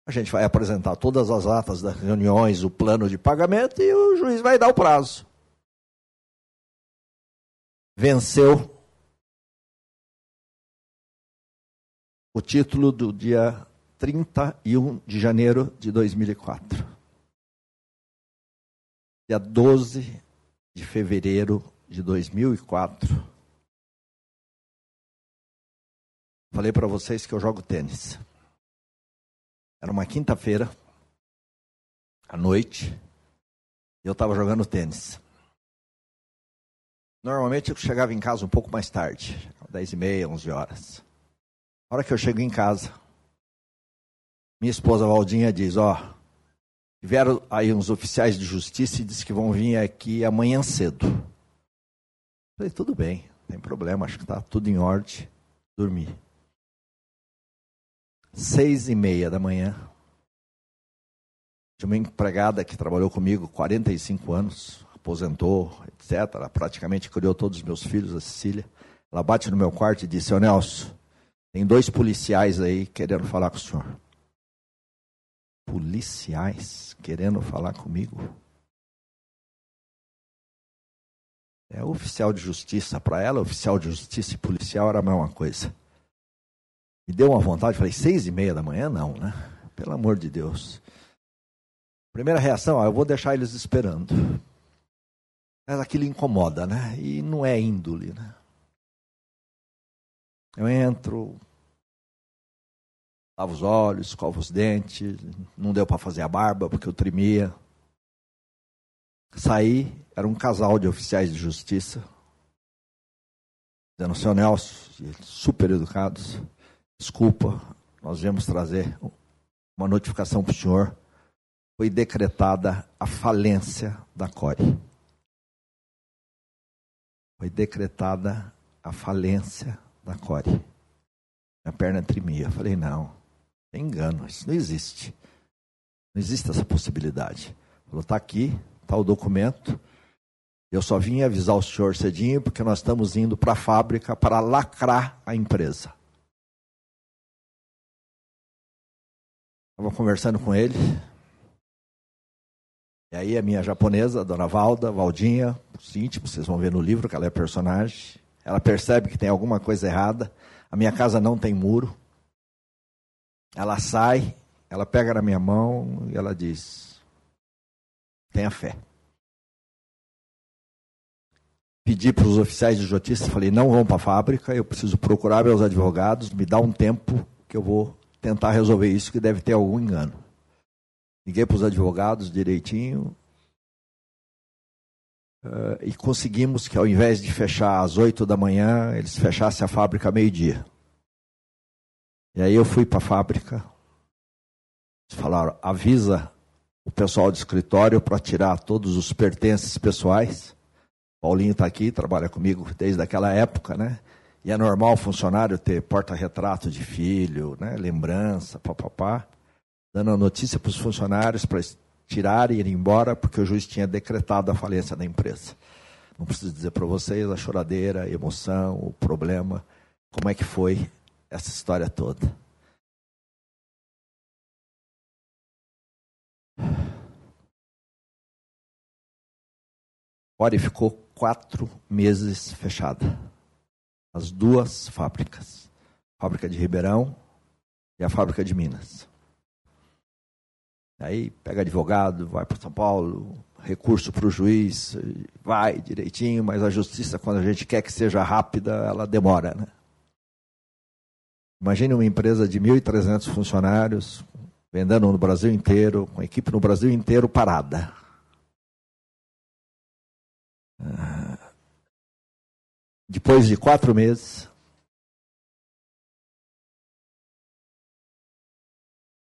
A gente vai apresentar todas as atas das reuniões, o plano de pagamento e o juiz vai dar o prazo. Venceu o título do dia 31 de janeiro de 2004. Dia 12 de fevereiro de 2004 Falei para vocês que eu jogo tênis. Era uma quinta-feira, à noite, e eu estava jogando tênis. Normalmente eu chegava em casa um pouco mais tarde, 10 e meia, 11 horas. A hora que eu chego em casa, minha esposa Valdinha diz, ó, vieram aí uns oficiais de justiça e disse que vão vir aqui amanhã cedo. Falei, tudo bem, não tem problema, acho que está tudo em ordem. Dormi seis e meia da manhã. Tinha uma empregada que trabalhou comigo 45 anos, aposentou, etc. Ela praticamente criou todos os meus filhos, a Cecília. Ela bate no meu quarto e disse, ô Nelson, tem dois policiais aí querendo falar com o senhor. Policiais querendo falar comigo? É oficial de justiça para ela, oficial de justiça e policial era a mesma coisa. Me deu uma vontade, falei, seis e meia da manhã? Não, né? Pelo amor de Deus. Primeira reação, ó, eu vou deixar eles esperando. Mas aquilo incomoda, né? E não é índole, né? Eu entro, lavo os olhos, escovo os dentes, não deu para fazer a barba porque eu tremia. Saí, era um casal de oficiais de justiça, dizendo, seu Nelson, super educados. Desculpa, nós viemos trazer uma notificação para o senhor. Foi decretada a falência da CORE. Foi decretada a falência da CORE. Minha perna tremia. falei, não, é engano, isso não existe. Não existe essa possibilidade. Falou, está aqui, está o documento. Eu só vim avisar o senhor cedinho porque nós estamos indo para a fábrica para lacrar a empresa. Estava conversando com ele. E aí a minha japonesa, a dona Valda, Valdinha, os íntimos, vocês vão ver no livro que ela é personagem. Ela percebe que tem alguma coisa errada. A minha casa não tem muro. Ela sai, ela pega na minha mão e ela diz: tenha fé. Pedi para os oficiais de justiça, falei: não vão para a fábrica, eu preciso procurar meus advogados, me dá um tempo que eu vou tentar resolver isso, que deve ter algum engano. Liguei para os advogados direitinho uh, e conseguimos que, ao invés de fechar às 8 da manhã, eles fechassem a fábrica meio-dia. E aí eu fui para a fábrica, eles falaram: avisa o pessoal do escritório para tirar todos os pertences pessoais. Paulinho está aqui, trabalha comigo desde aquela época, né? E é normal o funcionário ter porta-retrato de filho, né, lembrança, papapá, dando a notícia para os funcionários para tirarem e ir embora, porque o juiz tinha decretado a falência da empresa. Não preciso dizer para vocês a choradeira, a emoção, o problema, como é que foi essa história toda. Ori ficou quatro meses fechada as duas fábricas, a fábrica de Ribeirão e a fábrica de Minas. Aí pega advogado, vai para São Paulo, recurso para o juiz, vai direitinho, mas a justiça, quando a gente quer que seja rápida, ela demora. Né? Imagine uma empresa de 1.300 funcionários, vendendo no Brasil inteiro, com equipe no Brasil inteiro parada. depois de quatro meses,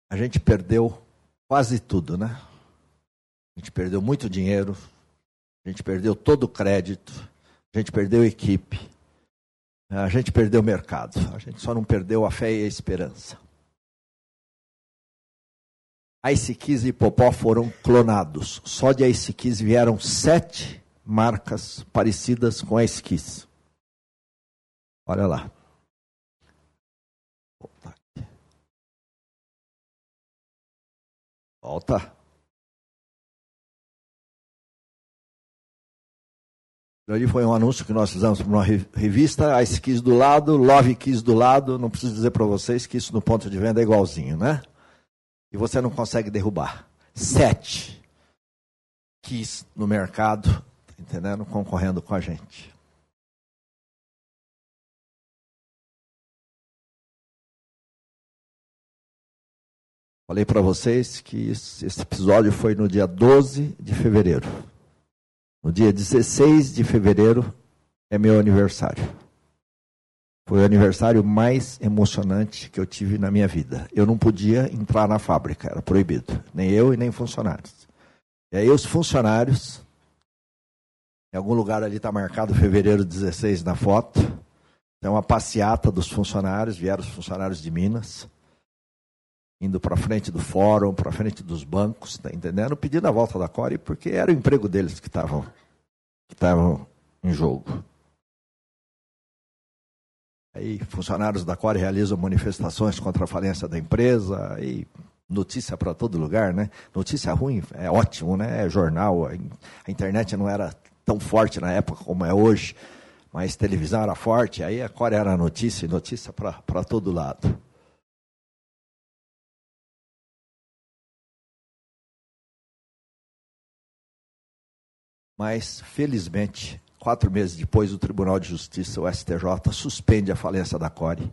a gente perdeu quase tudo, né? A gente perdeu muito dinheiro, a gente perdeu todo o crédito, a gente perdeu equipe, a gente perdeu o mercado, a gente só não perdeu a fé e a esperança. A Ice e Popó foram clonados. Só de Ice vieram sete marcas parecidas com a Ice Olha lá. Volta. Ali foi um anúncio que nós fizemos para uma revista, Ice Kiss do lado, Love Kiss do lado. Não preciso dizer para vocês que isso no ponto de venda é igualzinho, né? E você não consegue derrubar. Sete Kiss no mercado, tá entendendo? Concorrendo com a gente. Falei para vocês que esse episódio foi no dia 12 de fevereiro. No dia 16 de fevereiro é meu aniversário. Foi o aniversário mais emocionante que eu tive na minha vida. Eu não podia entrar na fábrica, era proibido. Nem eu e nem funcionários. E aí os funcionários, em algum lugar ali está marcado fevereiro 16 na foto. Tem uma passeata dos funcionários, vieram os funcionários de Minas indo para frente do fórum, para frente dos bancos, tá entendendo? Pedindo a volta da Core, porque era o emprego deles que estavam que estavam em jogo. Aí funcionários da Core realizam manifestações contra a falência da empresa, aí notícia para todo lugar, né? Notícia ruim é ótimo, né? É jornal, a internet não era tão forte na época como é hoje, mas televisão era forte, aí a Core era notícia e notícia para todo lado. Mas, felizmente, quatro meses depois, o Tribunal de Justiça, o STJ, suspende a falência da Core,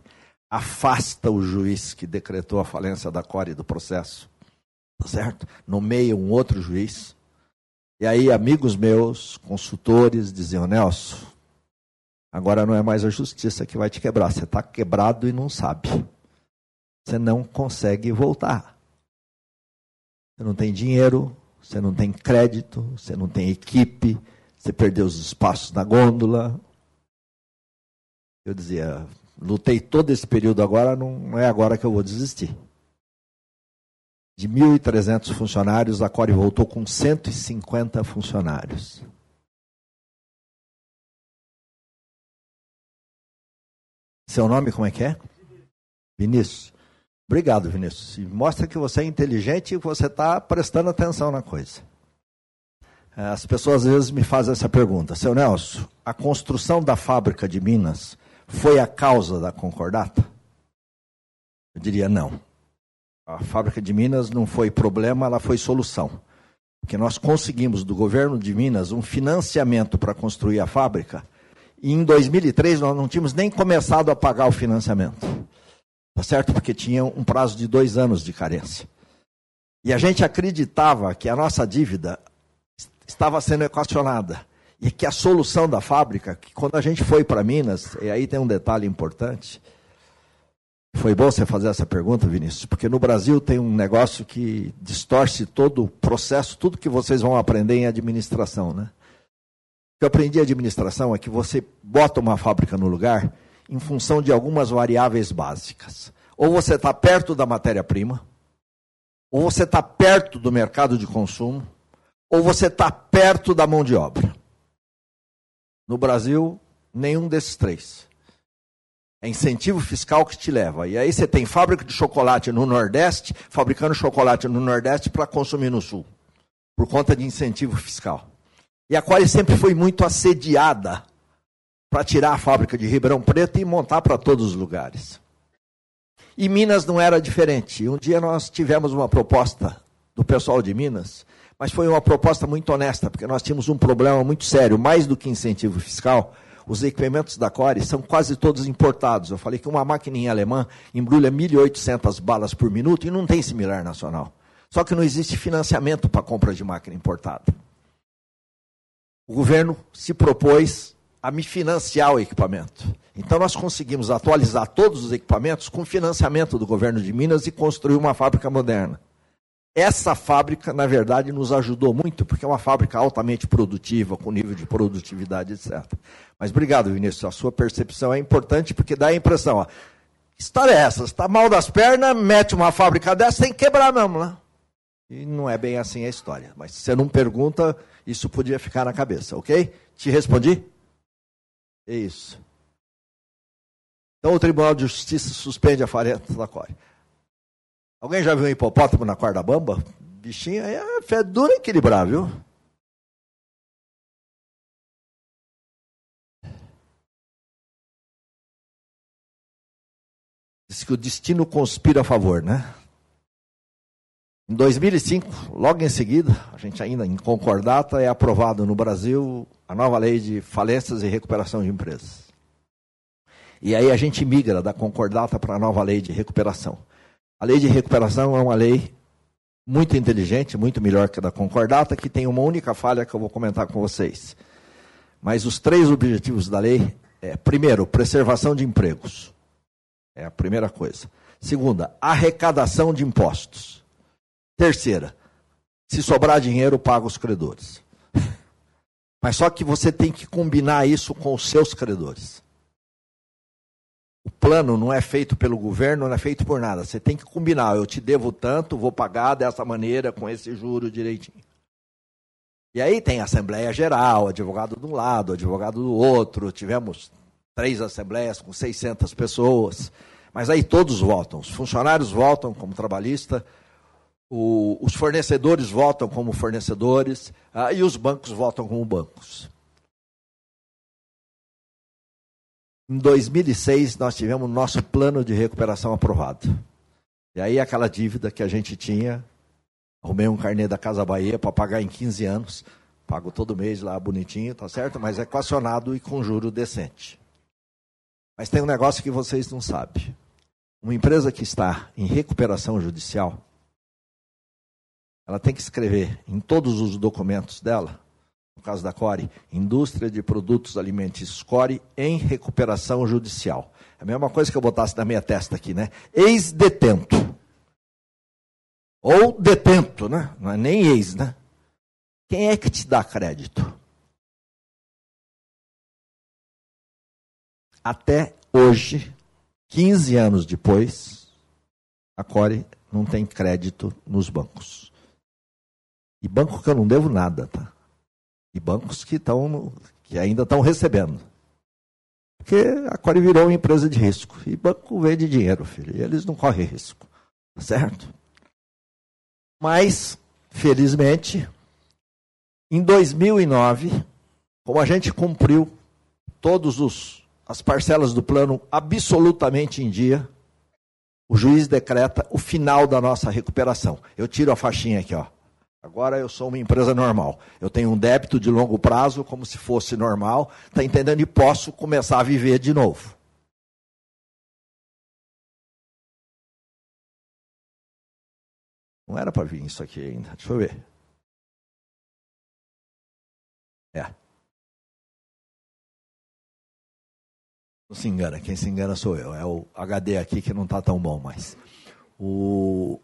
afasta o juiz que decretou a falência da Core do processo, certo? Nomeia um outro juiz. E aí, amigos meus, consultores, diziam: Nelson, agora não é mais a justiça que vai te quebrar, você está quebrado e não sabe. Você não consegue voltar. Você não tem dinheiro, você não tem crédito, você não tem equipe, você perdeu os espaços na gôndola. Eu dizia, lutei todo esse período agora, não é agora que eu vou desistir. De 1.300 funcionários, a Core voltou com 150 funcionários. Seu nome como é que é? Vinícius. Obrigado, Vinícius. Mostra que você é inteligente e que você está prestando atenção na coisa. As pessoas às vezes me fazem essa pergunta: Seu Nelson, a construção da fábrica de Minas foi a causa da concordata? Eu diria não. A fábrica de Minas não foi problema, ela foi solução. Porque nós conseguimos do governo de Minas um financiamento para construir a fábrica e em 2003 nós não tínhamos nem começado a pagar o financiamento. Tá certo? Porque tinha um prazo de dois anos de carência. E a gente acreditava que a nossa dívida estava sendo equacionada. E que a solução da fábrica, que quando a gente foi para Minas, e aí tem um detalhe importante. Foi bom você fazer essa pergunta, Vinícius, porque no Brasil tem um negócio que distorce todo o processo, tudo que vocês vão aprender em administração, né? O que eu aprendi em administração é que você bota uma fábrica no lugar em função de algumas variáveis básicas. Ou você está perto da matéria-prima, ou você está perto do mercado de consumo, ou você está perto da mão de obra. No Brasil, nenhum desses três. É incentivo fiscal que te leva. E aí você tem fábrica de chocolate no Nordeste, fabricando chocolate no Nordeste para consumir no Sul, por conta de incentivo fiscal. E a Quali sempre foi muito assediada para tirar a fábrica de Ribeirão Preto e montar para todos os lugares. E Minas não era diferente. Um dia nós tivemos uma proposta do pessoal de Minas, mas foi uma proposta muito honesta, porque nós tínhamos um problema muito sério, mais do que incentivo fiscal. Os equipamentos da Core são quase todos importados. Eu falei que uma maquininha alemã embrulha 1.800 balas por minuto e não tem similar nacional. Só que não existe financiamento para compra de máquina importada. O governo se propôs a me financiar o equipamento. Então nós conseguimos atualizar todos os equipamentos com financiamento do governo de Minas e construir uma fábrica moderna. Essa fábrica, na verdade, nos ajudou muito, porque é uma fábrica altamente produtiva, com nível de produtividade, etc. Mas obrigado, Vinícius. A sua percepção é importante, porque dá a impressão, ó, história é essa? Está mal das pernas, mete uma fábrica dessa, tem que quebrar mesmo, né? E não é bem assim a história. Mas se você não pergunta, isso podia ficar na cabeça, ok? Te respondi? É isso. Então o Tribunal de Justiça suspende a farenta da Core. Alguém já viu um hipopótamo na corda bamba? Bichinho aí é fé dura equilibrar, viu? Diz que o destino conspira a favor, né? Em 2005, logo em seguida, a gente ainda em concordata, é aprovado no Brasil a nova lei de falências e recuperação de empresas. E aí a gente migra da concordata para a nova lei de recuperação. A lei de recuperação é uma lei muito inteligente, muito melhor que a da concordata, que tem uma única falha que eu vou comentar com vocês. Mas os três objetivos da lei é, primeiro, preservação de empregos. É a primeira coisa. Segunda, arrecadação de impostos. Terceira, se sobrar dinheiro, paga os credores. Mas só que você tem que combinar isso com os seus credores. O plano não é feito pelo governo, não é feito por nada. Você tem que combinar. Eu te devo tanto, vou pagar dessa maneira, com esse juro direitinho. E aí tem Assembleia Geral, advogado de um lado, advogado do outro. Tivemos três assembleias com 600 pessoas. Mas aí todos votam. Os funcionários votam como trabalhista, o, os fornecedores votam como fornecedores ah, e os bancos votam como bancos. Em 2006, nós tivemos nosso plano de recuperação aprovado. E aí, aquela dívida que a gente tinha, arrumei um carnê da Casa Bahia para pagar em 15 anos. Pago todo mês lá bonitinho, tá certo? Mas é equacionado e com juro decente. Mas tem um negócio que vocês não sabem. Uma empresa que está em recuperação judicial, ela tem que escrever em todos os documentos dela no caso da CORE, Indústria de Produtos Alimentícios CORE em recuperação judicial. É a mesma coisa que eu botasse na minha testa aqui, né? Ex-detento. Ou detento, né? Não é nem ex, né? Quem é que te dá crédito? Até hoje, 15 anos depois, a Core não tem crédito nos bancos. E banco que eu não devo nada, tá? E bancos que, estão, que ainda estão recebendo. Porque a Core virou uma empresa de risco. E banco vende dinheiro, filho. E eles não correm risco. Tá certo? Mas, felizmente, em 2009, como a gente cumpriu todas as parcelas do plano absolutamente em dia, o juiz decreta o final da nossa recuperação. Eu tiro a faixinha aqui, ó. Agora eu sou uma empresa normal. Eu tenho um débito de longo prazo como se fosse normal, está entendendo? E posso começar a viver de novo. Não era para vir isso aqui ainda. Deixa eu ver. É. Não se engana, quem se engana sou eu. É o HD aqui que não está tão bom mais. O,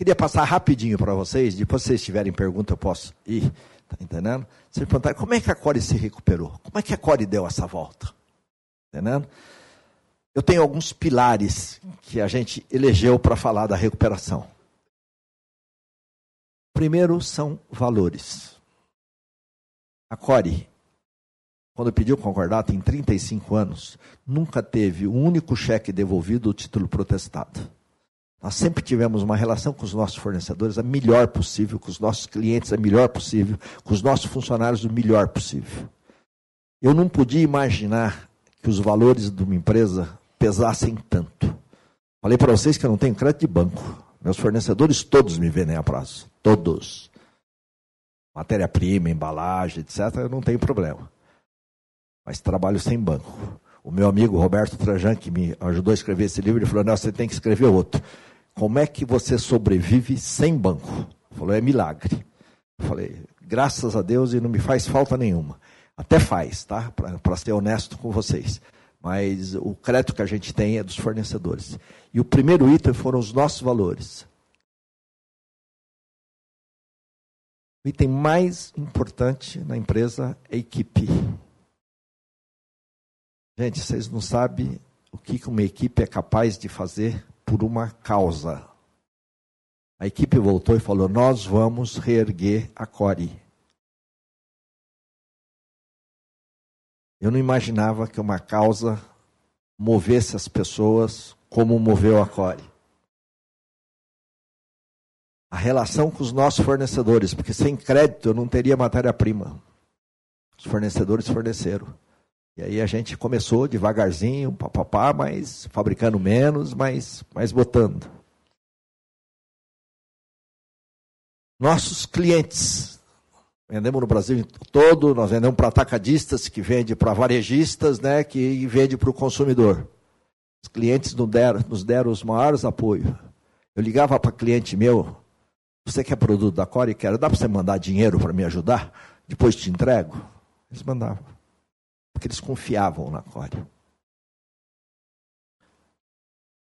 Queria passar rapidinho para vocês, depois se vocês tiverem pergunta eu posso ir, tá entendendo? Vocês perguntarem como é que a Core se recuperou? Como é que a Core deu essa volta? Entendendo? Eu tenho alguns pilares que a gente elegeu para falar da recuperação. Primeiro são valores. A Core, quando pediu concordata em 35 anos, nunca teve um único cheque devolvido ou título protestado. Nós sempre tivemos uma relação com os nossos fornecedores a melhor possível, com os nossos clientes a melhor possível, com os nossos funcionários o melhor possível. Eu não podia imaginar que os valores de uma empresa pesassem tanto. Falei para vocês que eu não tenho crédito de banco. Meus fornecedores todos me vendem a prazo. Todos. Matéria-prima, embalagem, etc., eu não tenho problema. Mas trabalho sem banco. O meu amigo Roberto Trajan, que me ajudou a escrever esse livro, ele falou: Não, você tem que escrever outro. Como é que você sobrevive sem banco? Falou, é milagre. Eu falei, graças a Deus e não me faz falta nenhuma. Até faz, tá? Para ser honesto com vocês. Mas o crédito que a gente tem é dos fornecedores. E o primeiro item foram os nossos valores. O item mais importante na empresa é a equipe. Gente, vocês não sabem o que uma equipe é capaz de fazer por uma causa. A equipe voltou e falou: Nós vamos reerguer a Core. Eu não imaginava que uma causa movesse as pessoas como moveu a Core. A relação com os nossos fornecedores, porque sem crédito eu não teria matéria-prima. Os fornecedores forneceram. E aí a gente começou devagarzinho, papapá, mas fabricando menos, mas, mas botando. Nossos clientes. Vendemos no Brasil todo, nós vendemos para atacadistas, que vende para varejistas, né, que vende para o consumidor. Os clientes nos deram, nos deram os maiores apoios. Eu ligava para cliente meu, você quer produto da Core? Quero. Dá para você mandar dinheiro para me ajudar? Depois te entrego? Eles mandavam. Porque eles confiavam na Core.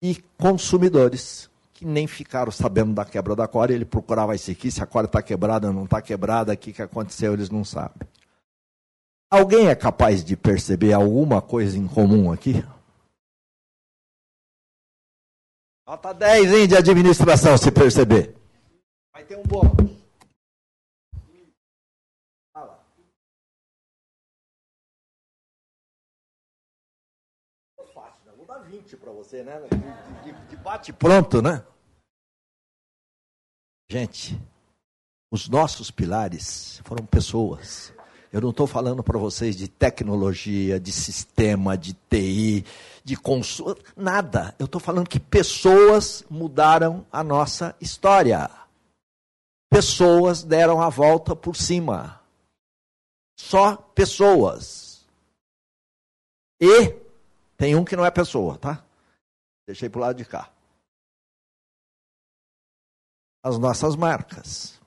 E consumidores que nem ficaram sabendo da quebra da Core. Ele procurava esse aqui, se a Core está quebrada ou não está quebrada, o que, que aconteceu, eles não sabem. Alguém é capaz de perceber alguma coisa em comum aqui? Nota 10, hein, de administração, se perceber. Vai ter um bônus. 20 para você, né? De, de, de bate pronto, né? Gente, os nossos pilares foram pessoas. Eu não estou falando para vocês de tecnologia, de sistema, de TI, de consumo, nada. Eu estou falando que pessoas mudaram a nossa história. Pessoas deram a volta por cima. Só pessoas. E tem um que não é pessoa, tá? Deixei para o lado de cá as nossas marcas.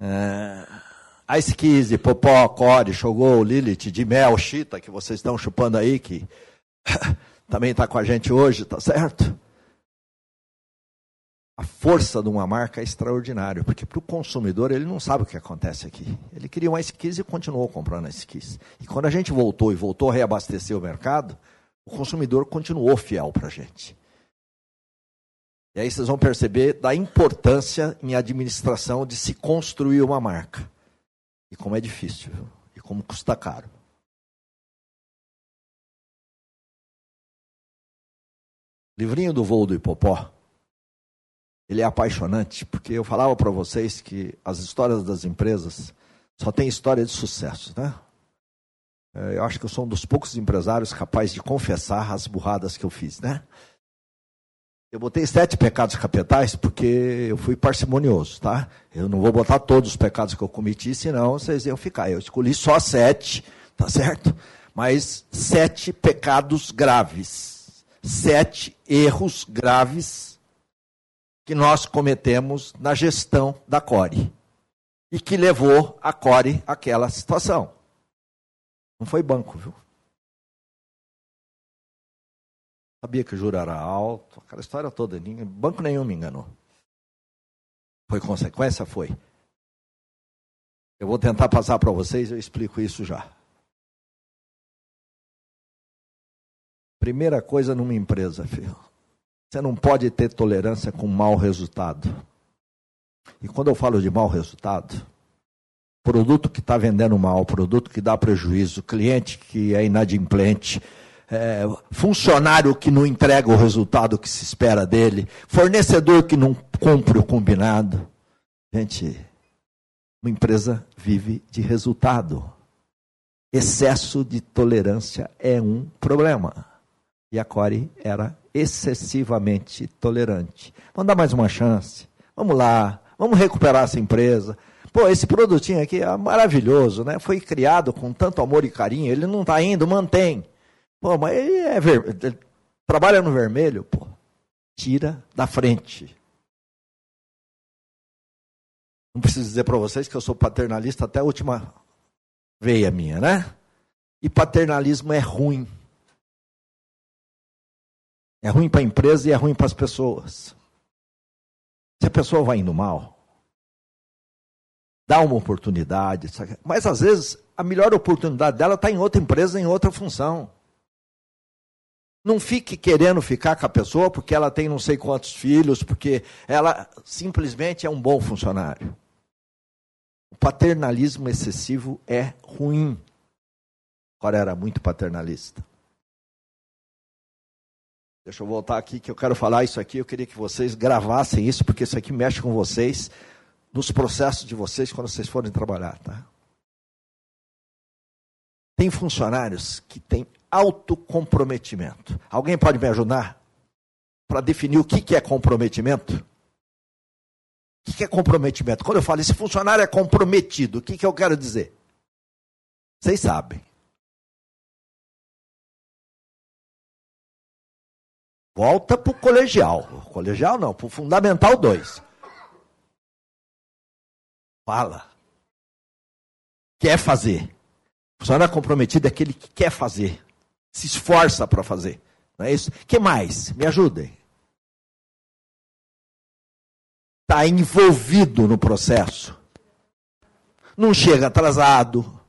É, Ice Kiss, Popó, Core, Shogou, Lilith, de Mel, Chita, que vocês estão chupando aí, que também está com a gente hoje, tá certo? A força de uma marca é extraordinária, porque para o consumidor ele não sabe o que acontece aqui. Ele queria um Ice Kiss e continuou comprando Ice Kiss. E quando a gente voltou e voltou a reabastecer o mercado, o consumidor continuou fiel para a gente. E aí vocês vão perceber da importância em administração de se construir uma marca. E como é difícil, viu? e como custa caro. Livrinho do voo do Hipopó, ele é apaixonante, porque eu falava para vocês que as histórias das empresas só tem história de sucesso, né? É, eu acho que eu sou um dos poucos empresários capazes de confessar as burradas que eu fiz, né? Eu botei sete pecados capitais porque eu fui parcimonioso, tá? Eu não vou botar todos os pecados que eu cometi, senão vocês iam ficar. Eu escolhi só sete, tá certo? Mas sete pecados graves, sete erros graves que nós cometemos na gestão da Core e que levou a Core àquela situação. Não foi banco, viu? Sabia que o juro era alto, aquela história toda. Ninguém, banco nenhum me enganou. Foi consequência? Foi. Eu vou tentar passar para vocês, eu explico isso já. Primeira coisa numa empresa, filho. Você não pode ter tolerância com mau resultado. E quando eu falo de mau resultado, produto que está vendendo mal, produto que dá prejuízo, cliente que é inadimplente, é, funcionário que não entrega o resultado que se espera dele, fornecedor que não cumpre o combinado. Gente, uma empresa vive de resultado. Excesso de tolerância é um problema. E a Core era excessivamente tolerante. Vamos dar mais uma chance. Vamos lá, vamos recuperar essa empresa. Pô, esse produtinho aqui é maravilhoso, né? Foi criado com tanto amor e carinho, ele não está indo, mantém. Pô, mas ele, é ver... ele trabalha no vermelho, pô. Tira da frente. Não preciso dizer para vocês que eu sou paternalista até a última veia minha, né? E paternalismo é ruim. É ruim para a empresa e é ruim para as pessoas. Se a pessoa vai indo mal, dá uma oportunidade. Mas às vezes a melhor oportunidade dela está em outra empresa, em outra função. Não fique querendo ficar com a pessoa porque ela tem não sei quantos filhos, porque ela simplesmente é um bom funcionário. O paternalismo excessivo é ruim. Agora era muito paternalista. Deixa eu voltar aqui que eu quero falar isso aqui. Eu queria que vocês gravassem isso, porque isso aqui mexe com vocês nos processos de vocês quando vocês forem trabalhar, tá? Tem funcionários que têm autocomprometimento. Alguém pode me ajudar para definir o que é comprometimento? O que é comprometimento? Quando eu falo esse funcionário é comprometido, o que, que eu quero dizer? Vocês sabem. Volta para o colegial. Colegial não, para o Fundamental 2. Fala. Quer fazer. O funcionário comprometido é aquele que quer fazer. Se esforça para fazer. Não é isso? que mais? Me ajudem. Está envolvido no processo. Não chega atrasado.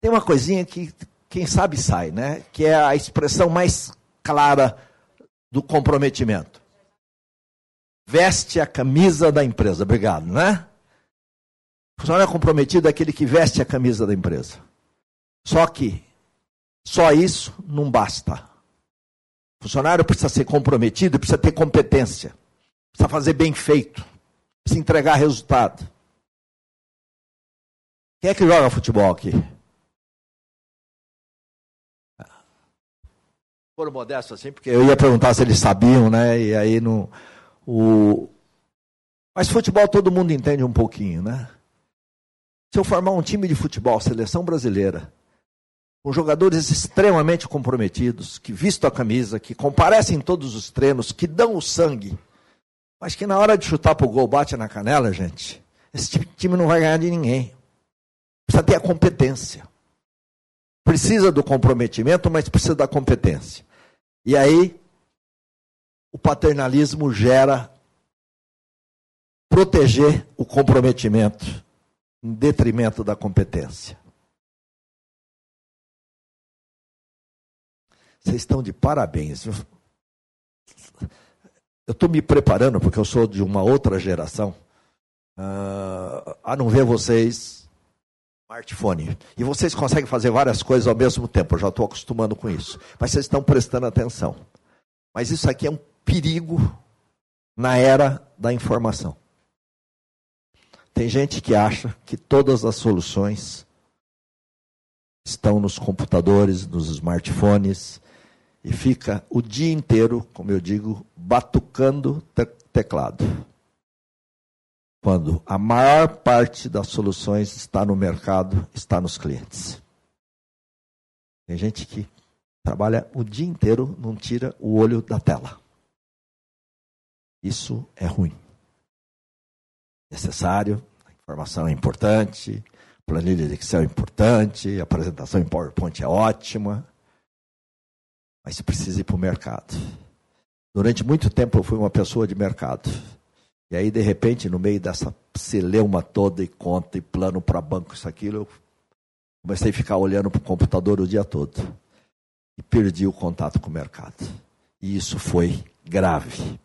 Tem uma coisinha que quem sabe sai, né? Que é a expressão mais clara do comprometimento. Veste a camisa da empresa. Obrigado, né? O funcionário é comprometido é aquele que veste a camisa da empresa. Só que só isso não basta. O funcionário precisa ser comprometido, precisa ter competência, precisa fazer bem feito, precisa entregar resultado. Quem é que joga futebol aqui? Foram modestos assim, porque eu ia perguntar se eles sabiam, né? E aí não. O... Mas futebol todo mundo entende um pouquinho, né? Se eu formar um time de futebol, seleção brasileira, com jogadores extremamente comprometidos, que vistam a camisa, que comparecem em todos os treinos, que dão o sangue, mas que na hora de chutar pro gol bate na canela, gente, esse time não vai ganhar de ninguém. Precisa ter a competência. Precisa do comprometimento, mas precisa da competência. E aí, o paternalismo gera proteger o comprometimento em detrimento da competência. Vocês estão de parabéns. Eu estou me preparando, porque eu sou de uma outra geração, uh, a não ver vocês smartphone. E vocês conseguem fazer várias coisas ao mesmo tempo, eu já estou acostumando com isso. Mas vocês estão prestando atenção. Mas isso aqui é um perigo na era da informação. Tem gente que acha que todas as soluções estão nos computadores, nos smartphones, e fica o dia inteiro, como eu digo, batucando teclado quando a maior parte das soluções está no mercado, está nos clientes. Tem gente que trabalha o dia inteiro, não tira o olho da tela. Isso é ruim. Necessário, a informação é importante, planilha de Excel é importante, a apresentação em PowerPoint é ótima, mas precisa ir para o mercado. Durante muito tempo eu fui uma pessoa de mercado. E aí, de repente, no meio dessa celeuma toda e conta e plano para banco, isso, aquilo, eu comecei a ficar olhando para o computador o dia todo. E perdi o contato com o mercado. E isso foi grave.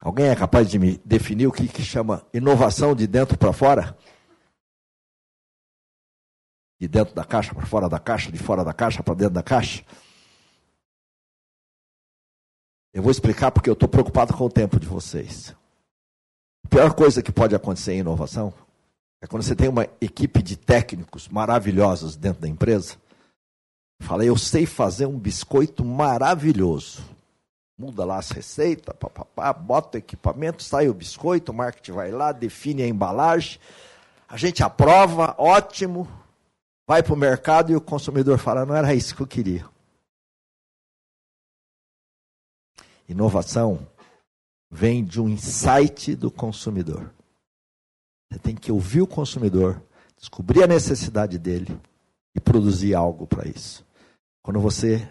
Alguém é capaz de me definir o que, que chama inovação de dentro para fora? De dentro da caixa para fora da caixa, de fora da caixa para dentro da caixa? Eu vou explicar porque eu estou preocupado com o tempo de vocês. A pior coisa que pode acontecer em inovação é quando você tem uma equipe de técnicos maravilhosos dentro da empresa. Fala, eu sei fazer um biscoito maravilhoso. Muda lá as receitas, papapá, bota o equipamento, sai o biscoito, o marketing vai lá, define a embalagem, a gente aprova, ótimo, vai para o mercado e o consumidor fala, não era isso que eu queria. Inovação vem de um insight do consumidor. Você tem que ouvir o consumidor, descobrir a necessidade dele e produzir algo para isso. Quando você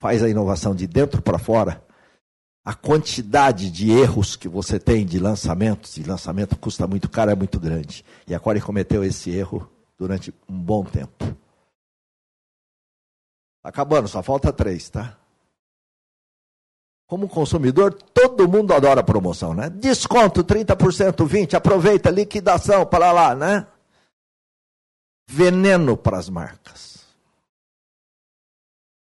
faz a inovação de dentro para fora, a quantidade de erros que você tem de lançamentos, e lançamento custa muito caro, é muito grande. E a Core cometeu esse erro durante um bom tempo. Tá acabando, só falta três, tá? Como consumidor, todo mundo adora promoção, né? Desconto 30%, 20%, aproveita, liquidação, para lá, né? Veneno para as marcas.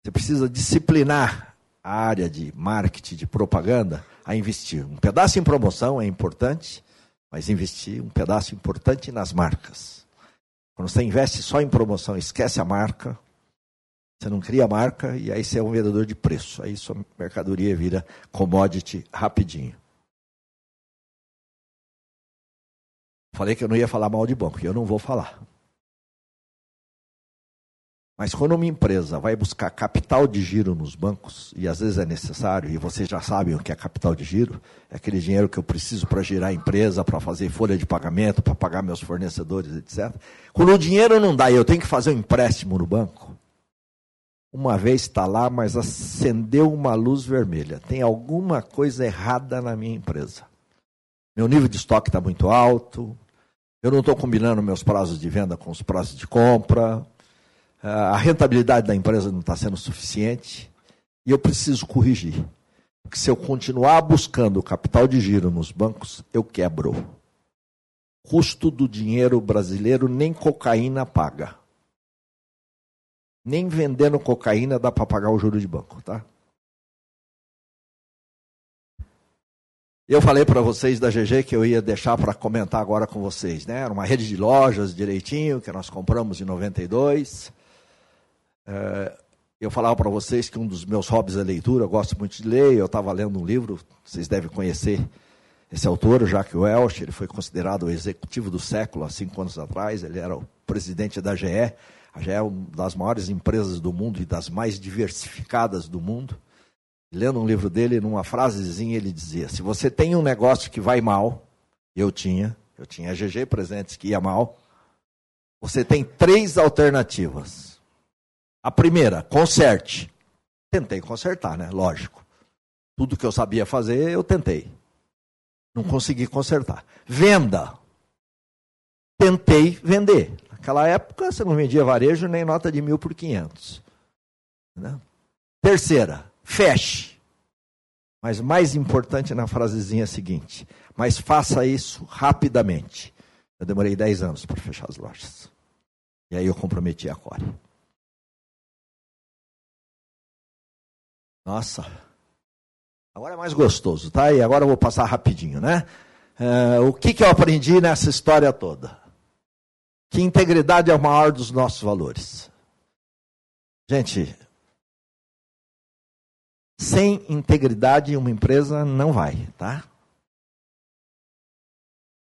Você precisa disciplinar a área de marketing, de propaganda, a investir. Um pedaço em promoção é importante, mas investir um pedaço importante nas marcas. Quando você investe só em promoção, esquece a marca, você não cria marca e aí você é um vendedor de preço. Aí sua mercadoria vira commodity rapidinho. Falei que eu não ia falar mal de banco, e eu não vou falar. Mas quando uma empresa vai buscar capital de giro nos bancos, e às vezes é necessário, e vocês já sabem o que é capital de giro, é aquele dinheiro que eu preciso para girar a empresa, para fazer folha de pagamento, para pagar meus fornecedores, etc. Quando o dinheiro não dá e eu tenho que fazer um empréstimo no banco, uma vez está lá, mas acendeu uma luz vermelha. Tem alguma coisa errada na minha empresa. Meu nível de estoque está muito alto, eu não estou combinando meus prazos de venda com os prazos de compra, a rentabilidade da empresa não está sendo suficiente e eu preciso corrigir. Porque se eu continuar buscando capital de giro nos bancos, eu quebro. Custo do dinheiro brasileiro nem cocaína paga. Nem vendendo cocaína dá para pagar o juro de banco, tá? Eu falei para vocês da GG que eu ia deixar para comentar agora com vocês, né? Era uma rede de lojas direitinho que nós compramos em 92. É, eu falava para vocês que um dos meus hobbies é leitura, eu gosto muito de ler. Eu estava lendo um livro, vocês devem conhecer esse autor, Jacques Welch. Ele foi considerado o executivo do século há cinco anos atrás. Ele era o presidente da GE já é uma das maiores empresas do mundo e das mais diversificadas do mundo. Lendo um livro dele, numa frasezinha, ele dizia: Se você tem um negócio que vai mal, eu tinha, eu tinha a GG Presentes que ia mal, você tem três alternativas. A primeira, conserte. Tentei consertar, né? Lógico. Tudo que eu sabia fazer, eu tentei. Não consegui consertar. Venda. Tentei vender. Naquela época você não vendia varejo nem nota de mil por quinhentos. Né? Terceira, feche. Mas mais importante na frasezinha seguinte: mas faça isso rapidamente. Eu demorei 10 anos para fechar as lojas. E aí eu comprometi a Core. Nossa, agora é mais gostoso, tá? E agora eu vou passar rapidinho, né? Uh, o que, que eu aprendi nessa história toda? Que integridade é o maior dos nossos valores. Gente, sem integridade uma empresa não vai, tá?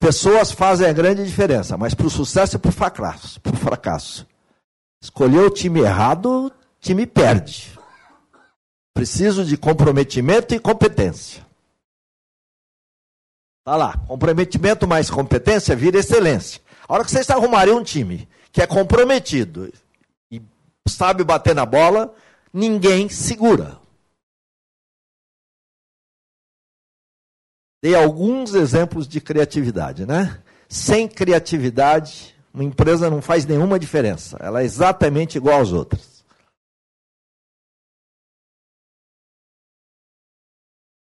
Pessoas fazem a grande diferença, mas para o sucesso e para o fracasso, fracasso. Escolheu o time errado, time perde. Preciso de comprometimento e competência. Tá lá, comprometimento mais competência vira excelência. A hora que vocês arrumarem um time que é comprometido e sabe bater na bola, ninguém segura. Dei alguns exemplos de criatividade, né? Sem criatividade, uma empresa não faz nenhuma diferença. Ela é exatamente igual às outras.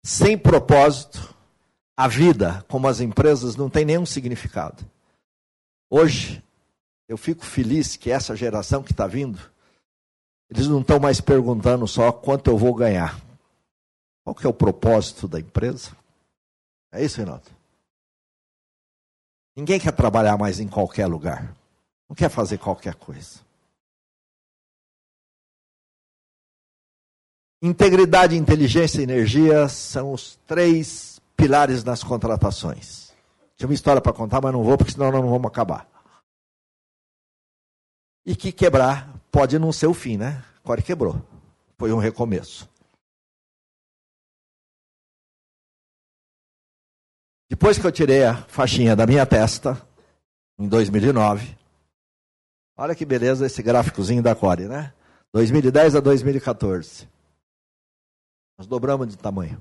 Sem propósito, a vida, como as empresas, não tem nenhum significado. Hoje, eu fico feliz que essa geração que está vindo, eles não estão mais perguntando só quanto eu vou ganhar. Qual que é o propósito da empresa? É isso, Renato? Ninguém quer trabalhar mais em qualquer lugar. Não quer fazer qualquer coisa. Integridade, inteligência e energia são os três pilares das contratações. Tinha uma história para contar, mas não vou, porque senão nós não vamos acabar. E que quebrar pode não ser o fim, né? Core quebrou. Foi um recomeço. Depois que eu tirei a faixinha da minha testa, em 2009, olha que beleza esse gráficozinho da Core, né? 2010 a 2014. Nós dobramos de tamanho.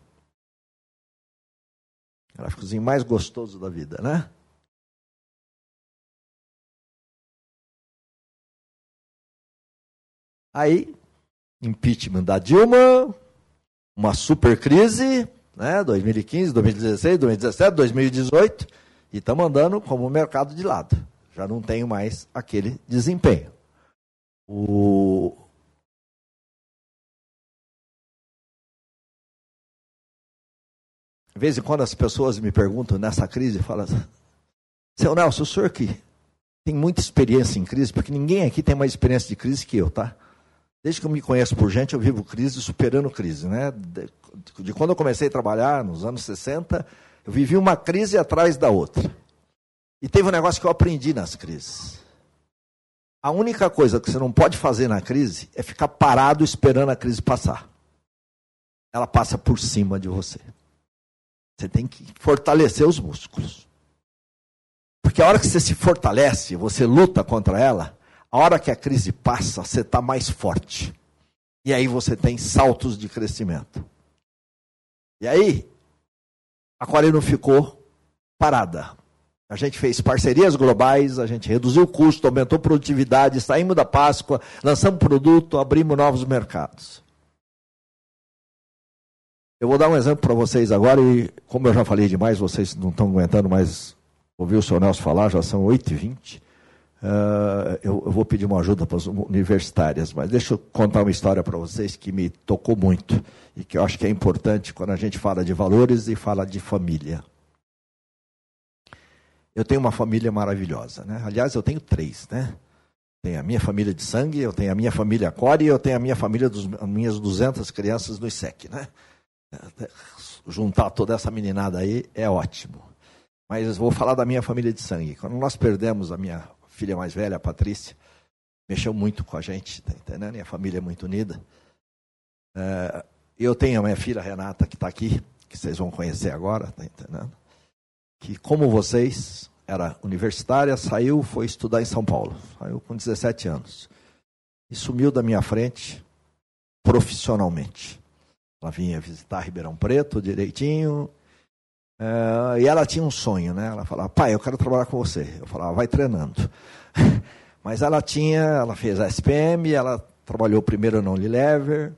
Gráficozinho mais gostoso da vida, né? Aí, impeachment da Dilma, uma super crise, né? 2015, 2016, 2017, 2018, e estamos andando como o mercado de lado. Já não tenho mais aquele desempenho. O... De vez em quando as pessoas me perguntam nessa crise, falam assim, seu Nelson, o senhor que tem muita experiência em crise, porque ninguém aqui tem mais experiência de crise que eu, tá? Desde que eu me conheço por gente, eu vivo crise superando crise. Né? De, de, quando eu comecei a trabalhar, nos anos 60, eu vivi uma crise atrás da outra. E teve um negócio que eu aprendi nas crises. A única coisa que você não pode fazer na crise é ficar parado esperando a crise passar. Ela passa por cima de você. Você tem que fortalecer os músculos. Porque a hora que você se fortalece, você luta contra ela, a hora que a crise passa, você está mais forte. E aí você tem saltos de crescimento. E aí, a Aquarela não ficou parada. A gente fez parcerias globais, a gente reduziu o custo, aumentou a produtividade, saímos da Páscoa, lançamos produto, abrimos novos mercados. Eu vou dar um exemplo para vocês agora, e como eu já falei demais, vocês não estão aguentando mais ouvir o senhor Nelson falar, já são 8h20. Uh, eu, eu, vou pedir uma ajuda para as universitárias, mas deixa eu contar uma história para vocês que me tocou muito e que eu acho que é importante quando a gente fala de valores e fala de família. Eu tenho uma família maravilhosa, né? Aliás, eu tenho três, né? Tenho a minha família de sangue, eu tenho a minha família Core e eu tenho a minha família dos minhas 200 crianças no ISEC, né? Juntar toda essa meninada aí é ótimo. Mas vou falar da minha família de sangue. Quando nós perdemos a minha filha mais velha, a Patrícia, mexeu muito com a gente, tá entendendo? E a família é muito unida. É, eu tenho a minha filha Renata, que está aqui, que vocês vão conhecer agora, tá entendendo? Que, como vocês, era universitária, saiu, foi estudar em São Paulo. Saiu com 17 anos. E sumiu da minha frente profissionalmente. Ela vinha visitar Ribeirão Preto direitinho, Uh, e ela tinha um sonho, né? Ela falava, pai, eu quero trabalhar com você. Eu falava, vai treinando. Mas ela tinha, ela fez a SPM, ela trabalhou primeiro no Unilever.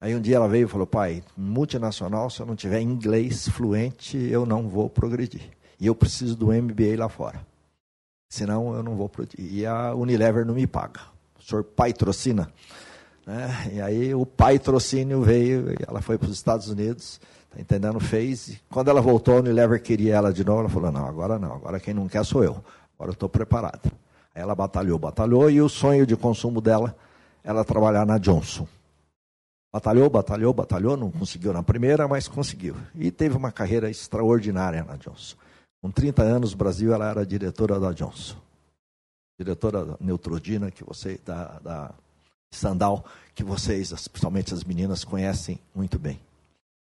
Aí um dia ela veio e falou, pai, multinacional, se eu não tiver inglês fluente, eu não vou progredir. E eu preciso do MBA lá fora. Senão eu não vou progredir. E a Unilever não me paga. O senhor pai trocina. Né? E aí o pai trocínio veio, ela foi para os Estados Unidos Tá entendendo? Fez. E quando ela voltou, a Unilever queria ela de novo. Ela falou: não, agora não. Agora quem não quer sou eu. Agora eu estou preparada. Aí ela batalhou, batalhou. E o sonho de consumo dela era trabalhar na Johnson. Batalhou, batalhou, batalhou. Não conseguiu na primeira, mas conseguiu. E teve uma carreira extraordinária na Johnson. Com 30 anos, no Brasil, ela era diretora da Johnson. Diretora Neutrodina, que você, da, da Sandal, que vocês, principalmente as meninas, conhecem muito bem.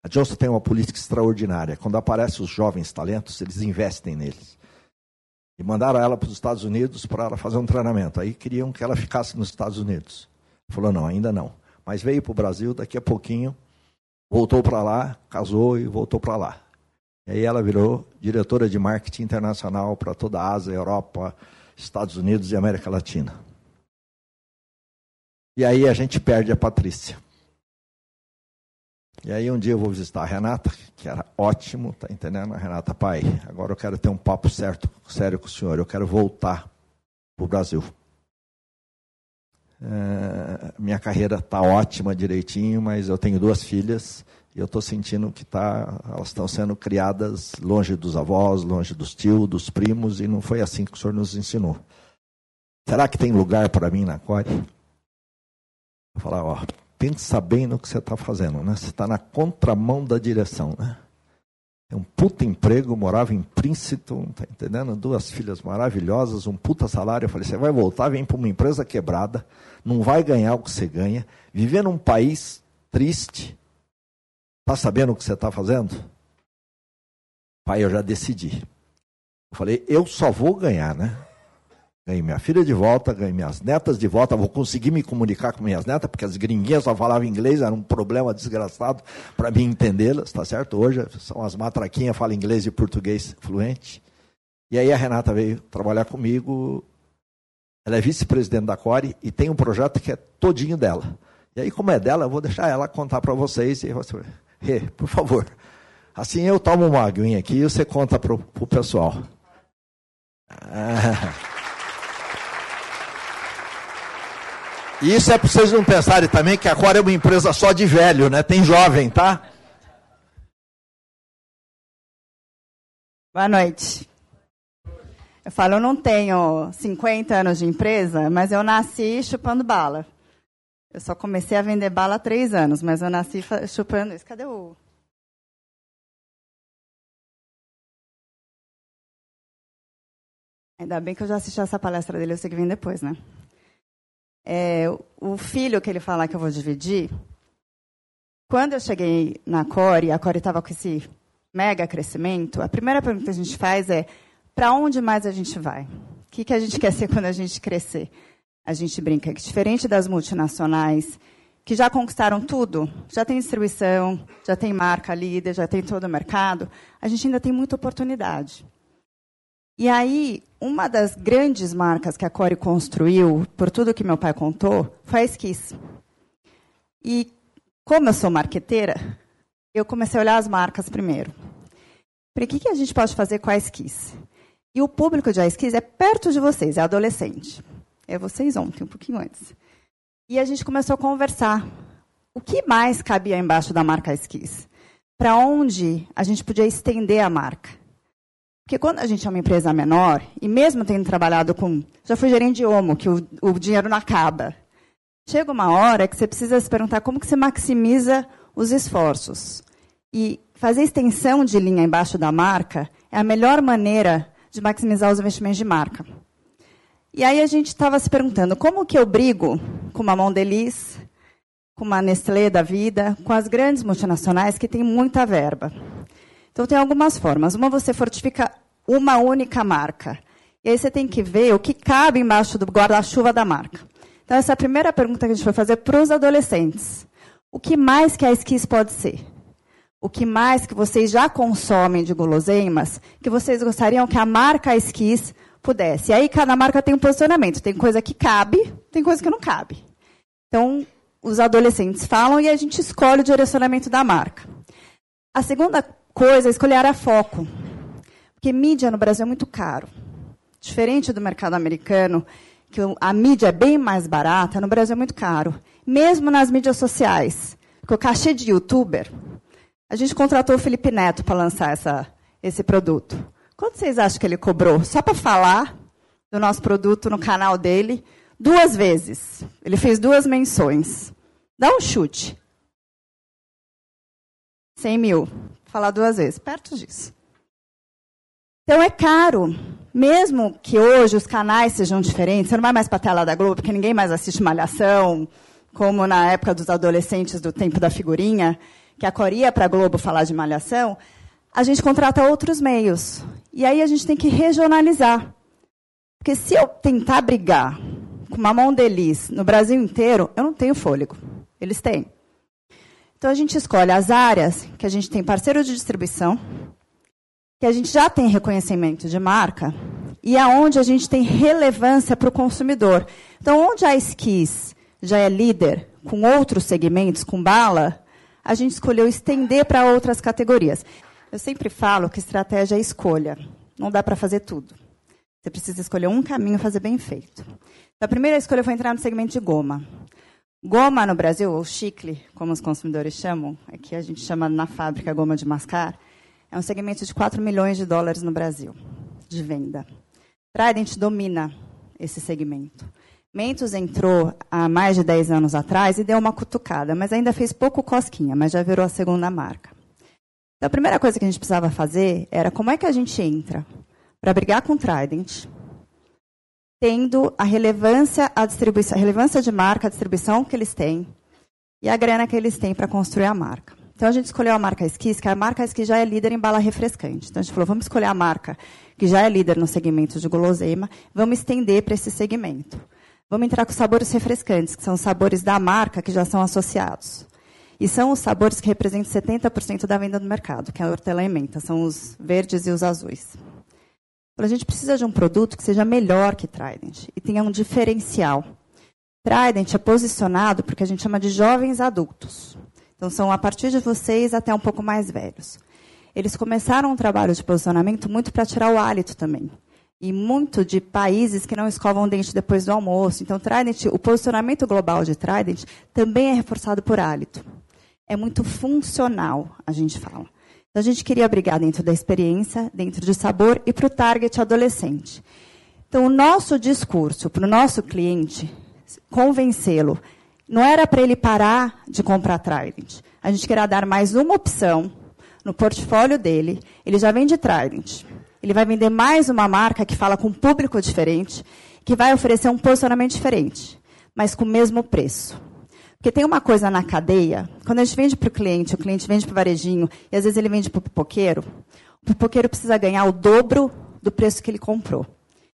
A Johnson tem uma política extraordinária. Quando aparecem os jovens talentos, eles investem neles. E mandaram ela para os Estados Unidos para ela fazer um treinamento. Aí queriam que ela ficasse nos Estados Unidos. Falou, não, ainda não. Mas veio para o Brasil, daqui a pouquinho, voltou para lá, casou e voltou para lá. E aí ela virou diretora de marketing internacional para toda a Ásia, Europa, Estados Unidos e América Latina. E aí a gente perde a Patrícia. E aí um dia eu vou visitar a Renata, que era ótimo, tá entendendo? Renata, pai, agora eu quero ter um papo certo, sério com o senhor, eu quero voltar para o Brasil. É, minha carreira está ótima direitinho, mas eu tenho duas filhas e eu estou sentindo que tá, elas estão sendo criadas longe dos avós, longe dos tios, dos primos, e não foi assim que o senhor nos ensinou. Será que tem lugar para mim na Core? Falar, ó, pensa bem no que você está fazendo, né? Você está na contramão da direção, né? É um puta emprego, morava em Princeton, tá entendendo? Duas filhas maravilhosas, um puta salário. Eu falei, você vai voltar, vem para uma empresa quebrada, não vai ganhar o que você ganha, viver num país triste. Está sabendo o que você está fazendo? Pai, eu já decidi. Eu falei, eu só vou ganhar, né? Ganhei minha filha de volta, ganhei minhas netas de volta, vou conseguir me comunicar com minhas netas, porque as gringuinhas só falavam inglês, era um problema desgraçado para mim entendê-las, tá certo? Hoje são as matraquinhas, falam inglês e português fluente. E aí a Renata veio trabalhar comigo, ela é vice-presidente da Core e tem um projeto que é todinho dela. E aí, como é dela, eu vou deixar ela contar para vocês e você, Rê, por favor. Assim eu tomo uma aguinha aqui e você conta para o pessoal. Ah. E isso é para vocês não pensarem também que agora é uma empresa só de velho, né? Tem jovem, tá? Boa noite. Eu falo, eu não tenho 50 anos de empresa, mas eu nasci chupando bala. Eu só comecei a vender bala há três anos, mas eu nasci chupando isso. Cadê o. Ainda bem que eu já assisti essa palestra dele, eu sei que vem depois, né? É, o filho que ele fala que eu vou dividir, quando eu cheguei na Core, a Core estava com esse mega crescimento, a primeira pergunta que a gente faz é para onde mais a gente vai? O que, que a gente quer ser quando a gente crescer? A gente brinca que, diferente das multinacionais, que já conquistaram tudo, já tem distribuição, já tem marca líder, já tem todo o mercado, a gente ainda tem muita oportunidade. E aí, uma das grandes marcas que a Core construiu, por tudo que meu pai contou, foi a Esquiz. E como eu sou marqueteira, eu comecei a olhar as marcas primeiro. Para que, que a gente pode fazer com a Esquiz? E o público de a Esquiz é perto de vocês, é adolescente. É vocês ontem, um pouquinho antes. E a gente começou a conversar. O que mais cabia embaixo da marca Esquiz? Para onde a gente podia estender a marca? Porque quando a gente é uma empresa menor, e mesmo tendo trabalhado com. Já fui gerente de Omo, que o, o dinheiro não acaba. Chega uma hora que você precisa se perguntar como que você maximiza os esforços. E fazer extensão de linha embaixo da marca é a melhor maneira de maximizar os investimentos de marca. E aí a gente estava se perguntando como que eu brigo com uma Mondelez, com uma Nestlé da vida, com as grandes multinacionais que têm muita verba. Então, tem algumas formas. Uma, você fortifica uma única marca. E aí você tem que ver o que cabe embaixo do guarda-chuva da marca. Então, essa é a primeira pergunta que a gente vai fazer para os adolescentes. O que mais que a Esquis pode ser? O que mais que vocês já consomem de guloseimas que vocês gostariam que a marca Esquis pudesse? E aí cada marca tem um posicionamento. Tem coisa que cabe, tem coisa que não cabe. Então, os adolescentes falam e a gente escolhe o direcionamento da marca. A segunda coisa, escolher a foco. Porque mídia no Brasil é muito caro. Diferente do mercado americano, que a mídia é bem mais barata, no Brasil é muito caro. Mesmo nas mídias sociais. Porque o cachê de youtuber, a gente contratou o Felipe Neto para lançar essa, esse produto. Quanto vocês acham que ele cobrou? Só para falar do nosso produto no canal dele, duas vezes. Ele fez duas menções. Dá um chute. 100 mil falar duas vezes, perto disso. Então é caro. Mesmo que hoje os canais sejam diferentes, você não vai mais para a tela da Globo, porque ninguém mais assiste Malhação, como na época dos adolescentes do tempo da figurinha, que a Coria para a Globo falar de Malhação, a gente contrata outros meios. E aí a gente tem que regionalizar. Porque se eu tentar brigar com uma mão deles no Brasil inteiro, eu não tenho fôlego. Eles têm. Então a gente escolhe as áreas que a gente tem parceiro de distribuição, que a gente já tem reconhecimento de marca e aonde a gente tem relevância para o consumidor. Então, onde a Skis já é líder com outros segmentos, com bala, a gente escolheu estender para outras categorias. Eu sempre falo que estratégia é escolha. Não dá para fazer tudo. Você precisa escolher um caminho e fazer bem feito. A primeira escolha foi entrar no segmento de goma. Goma no Brasil, ou chicle, como os consumidores chamam, aqui a gente chama na fábrica goma de mascar, é um segmento de 4 milhões de dólares no Brasil de venda. Trident domina esse segmento. Mentos entrou há mais de 10 anos atrás e deu uma cutucada, mas ainda fez pouco cosquinha, mas já virou a segunda marca. Então, a primeira coisa que a gente precisava fazer era como é que a gente entra para brigar com Trident, tendo a relevância, a distribuição, a relevância de marca, a distribuição que eles têm e a grana que eles têm para construir a marca. Então a gente escolheu a marca Esquis, que a marca Esquis já é líder em bala refrescante. Então a gente falou, vamos escolher a marca que já é líder no segmento de guloseima, vamos estender para esse segmento. Vamos entrar com sabores refrescantes, que são os sabores da marca que já são associados. E são os sabores que representam 70% da venda do mercado, que é a hortelã e menta, são os verdes e os azuis. A gente precisa de um produto que seja melhor que Trident e tenha um diferencial. Trident é posicionado porque a gente chama de jovens adultos. Então, são a partir de vocês até um pouco mais velhos. Eles começaram um trabalho de posicionamento muito para tirar o hálito também. E muito de países que não escovam o dente depois do almoço. Então, Trident, o posicionamento global de Trident também é reforçado por hálito. É muito funcional, a gente fala. Então, a gente queria brigar dentro da experiência, dentro de sabor e para o target adolescente. Então, o nosso discurso para o nosso cliente convencê-lo. Não era para ele parar de comprar Trident. A gente queria dar mais uma opção no portfólio dele. Ele já vende Trident. Ele vai vender mais uma marca que fala com um público diferente, que vai oferecer um posicionamento diferente, mas com o mesmo preço. Porque tem uma coisa na cadeia, quando a gente vende para o cliente, o cliente vende para o varejinho, e às vezes ele vende para o pipoqueiro, o pipoqueiro precisa ganhar o dobro do preço que ele comprou.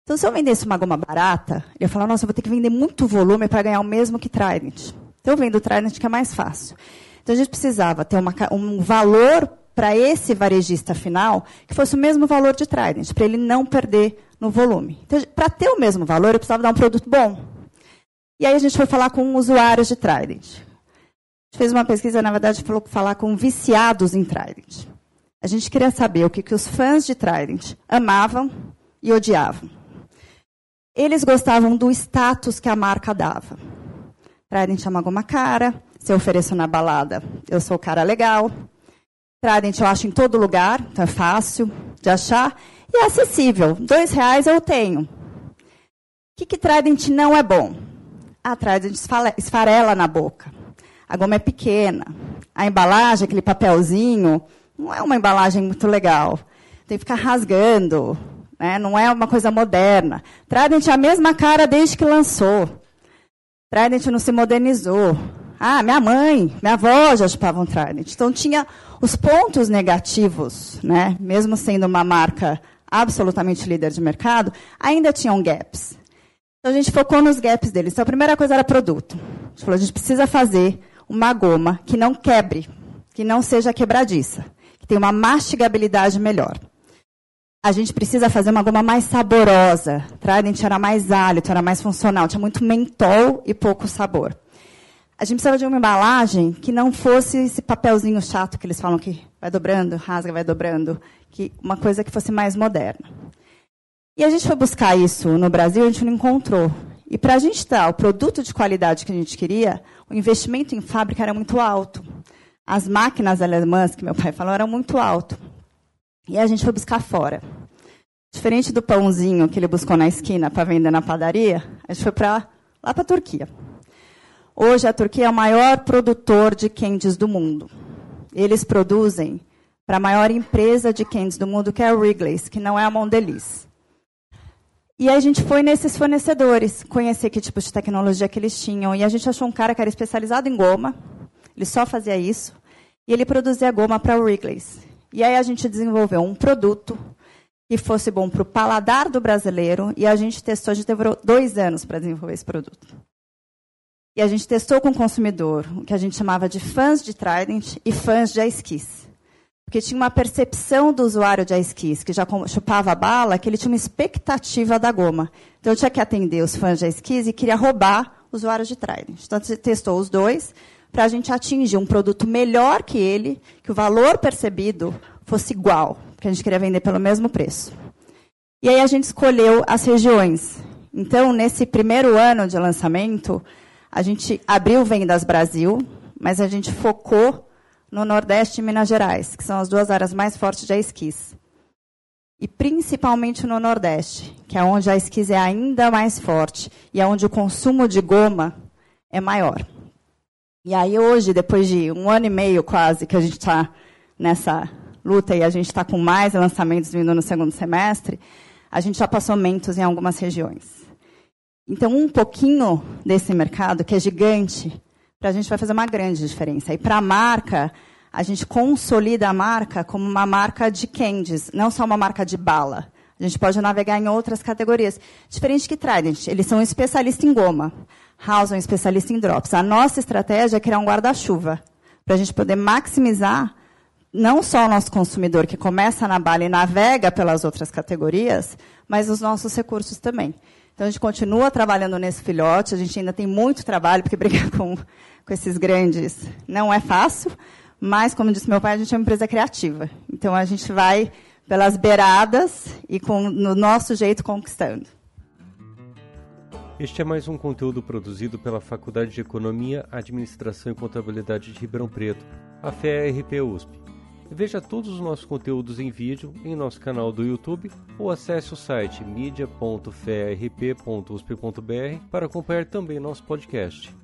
Então, se eu vendesse uma goma barata, eu ia falar, nossa, eu vou ter que vender muito volume para ganhar o mesmo que Trident. Então, eu vendo Trident, que é mais fácil. Então, a gente precisava ter uma, um valor para esse varejista final que fosse o mesmo valor de Trident, para ele não perder no volume. Então, para ter o mesmo valor, eu precisava dar um produto bom. E aí a gente foi falar com usuários de Trident. A gente fez uma pesquisa, na verdade, falou falar com viciados em Trident. A gente queria saber o que, que os fãs de Trident amavam e odiavam. Eles gostavam do status que a marca dava. Trident é uma goma cara, se eu ofereço na balada, eu sou o cara legal. Trident eu acho em todo lugar, então é fácil de achar. E é acessível, dois reais eu tenho. O que, que Trident não é bom? A Trident esfarela na boca. A goma é pequena. A embalagem, aquele papelzinho, não é uma embalagem muito legal. Tem que ficar rasgando, né? Não é uma coisa moderna. Trident é a mesma cara desde que lançou. Trident não se modernizou. Ah, minha mãe, minha avó já chupavam Trident. Então tinha os pontos negativos, né? mesmo sendo uma marca absolutamente líder de mercado, ainda tinham gaps. Então a gente focou nos gaps deles. Então a primeira coisa era produto. A gente falou, a gente precisa fazer uma goma que não quebre, que não seja quebradiça, que tenha uma mastigabilidade melhor a gente precisa fazer uma goma mais saborosa. Trident era mais hálito, era mais funcional, tinha muito mentol e pouco sabor. A gente precisava de uma embalagem que não fosse esse papelzinho chato que eles falam que vai dobrando, rasga, vai dobrando, que uma coisa que fosse mais moderna. E a gente foi buscar isso no Brasil, a gente não encontrou. E para a gente dar o produto de qualidade que a gente queria, o investimento em fábrica era muito alto. As máquinas alemãs, que meu pai falou, eram muito alto. E a gente foi buscar fora. Diferente do pãozinho que ele buscou na esquina para vender na padaria, a gente foi para lá para a Turquia. Hoje a Turquia é o maior produtor de candies do mundo. Eles produzem para a maior empresa de candies do mundo, que é a Wrigley's, que não é a Mondelez. E a gente foi nesses fornecedores, conhecer que tipo de tecnologia que eles tinham. E a gente achou um cara que era especializado em goma, ele só fazia isso, e ele produzia goma para a Wrigley's. E aí a gente desenvolveu um produto que fosse bom para o paladar do brasileiro e a gente testou, a gente demorou dois anos para desenvolver esse produto. E a gente testou com o consumidor, o que a gente chamava de fãs de Trident e fãs de Ice. Porque tinha uma percepção do usuário de Kiss, que já chupava a bala, que ele tinha uma expectativa da goma. Então eu tinha que atender os fãs de Kiss e queria roubar usuários de Trident. Então testou os dois, para a gente atingir um produto melhor que ele, que o valor percebido fosse igual, porque a gente queria vender pelo mesmo preço. E aí a gente escolheu as regiões. Então, nesse primeiro ano de lançamento, a gente abriu Vendas Brasil, mas a gente focou no Nordeste e Minas Gerais, que são as duas áreas mais fortes da esquis. E principalmente no Nordeste, que é onde a esquis é ainda mais forte e é onde o consumo de goma é maior. E aí hoje, depois de um ano e meio quase que a gente está nessa luta e a gente está com mais lançamentos vindo no segundo semestre, a gente já passou mentos em algumas regiões. Então, um pouquinho desse mercado, que é gigante, para a gente vai fazer uma grande diferença. E para a marca, a gente consolida a marca como uma marca de candies, não só uma marca de bala. A gente pode navegar em outras categorias. Diferente que Trident, eles são especialistas em goma. House é um especialista em drops. A nossa estratégia é criar um guarda-chuva, para a gente poder maximizar não só o nosso consumidor que começa na bala e navega pelas outras categorias, mas os nossos recursos também. Então, a gente continua trabalhando nesse filhote, a gente ainda tem muito trabalho, porque brigar com, com esses grandes não é fácil, mas, como disse meu pai, a gente é uma empresa criativa. Então, a gente vai pelas beiradas e com, no nosso jeito conquistando. Este é mais um conteúdo produzido pela Faculdade de Economia, Administração e Contabilidade de Ribeirão Preto, a FERP USP. Veja todos os nossos conteúdos em vídeo em nosso canal do YouTube ou acesse o site media.ferp.usp.br para acompanhar também nosso podcast.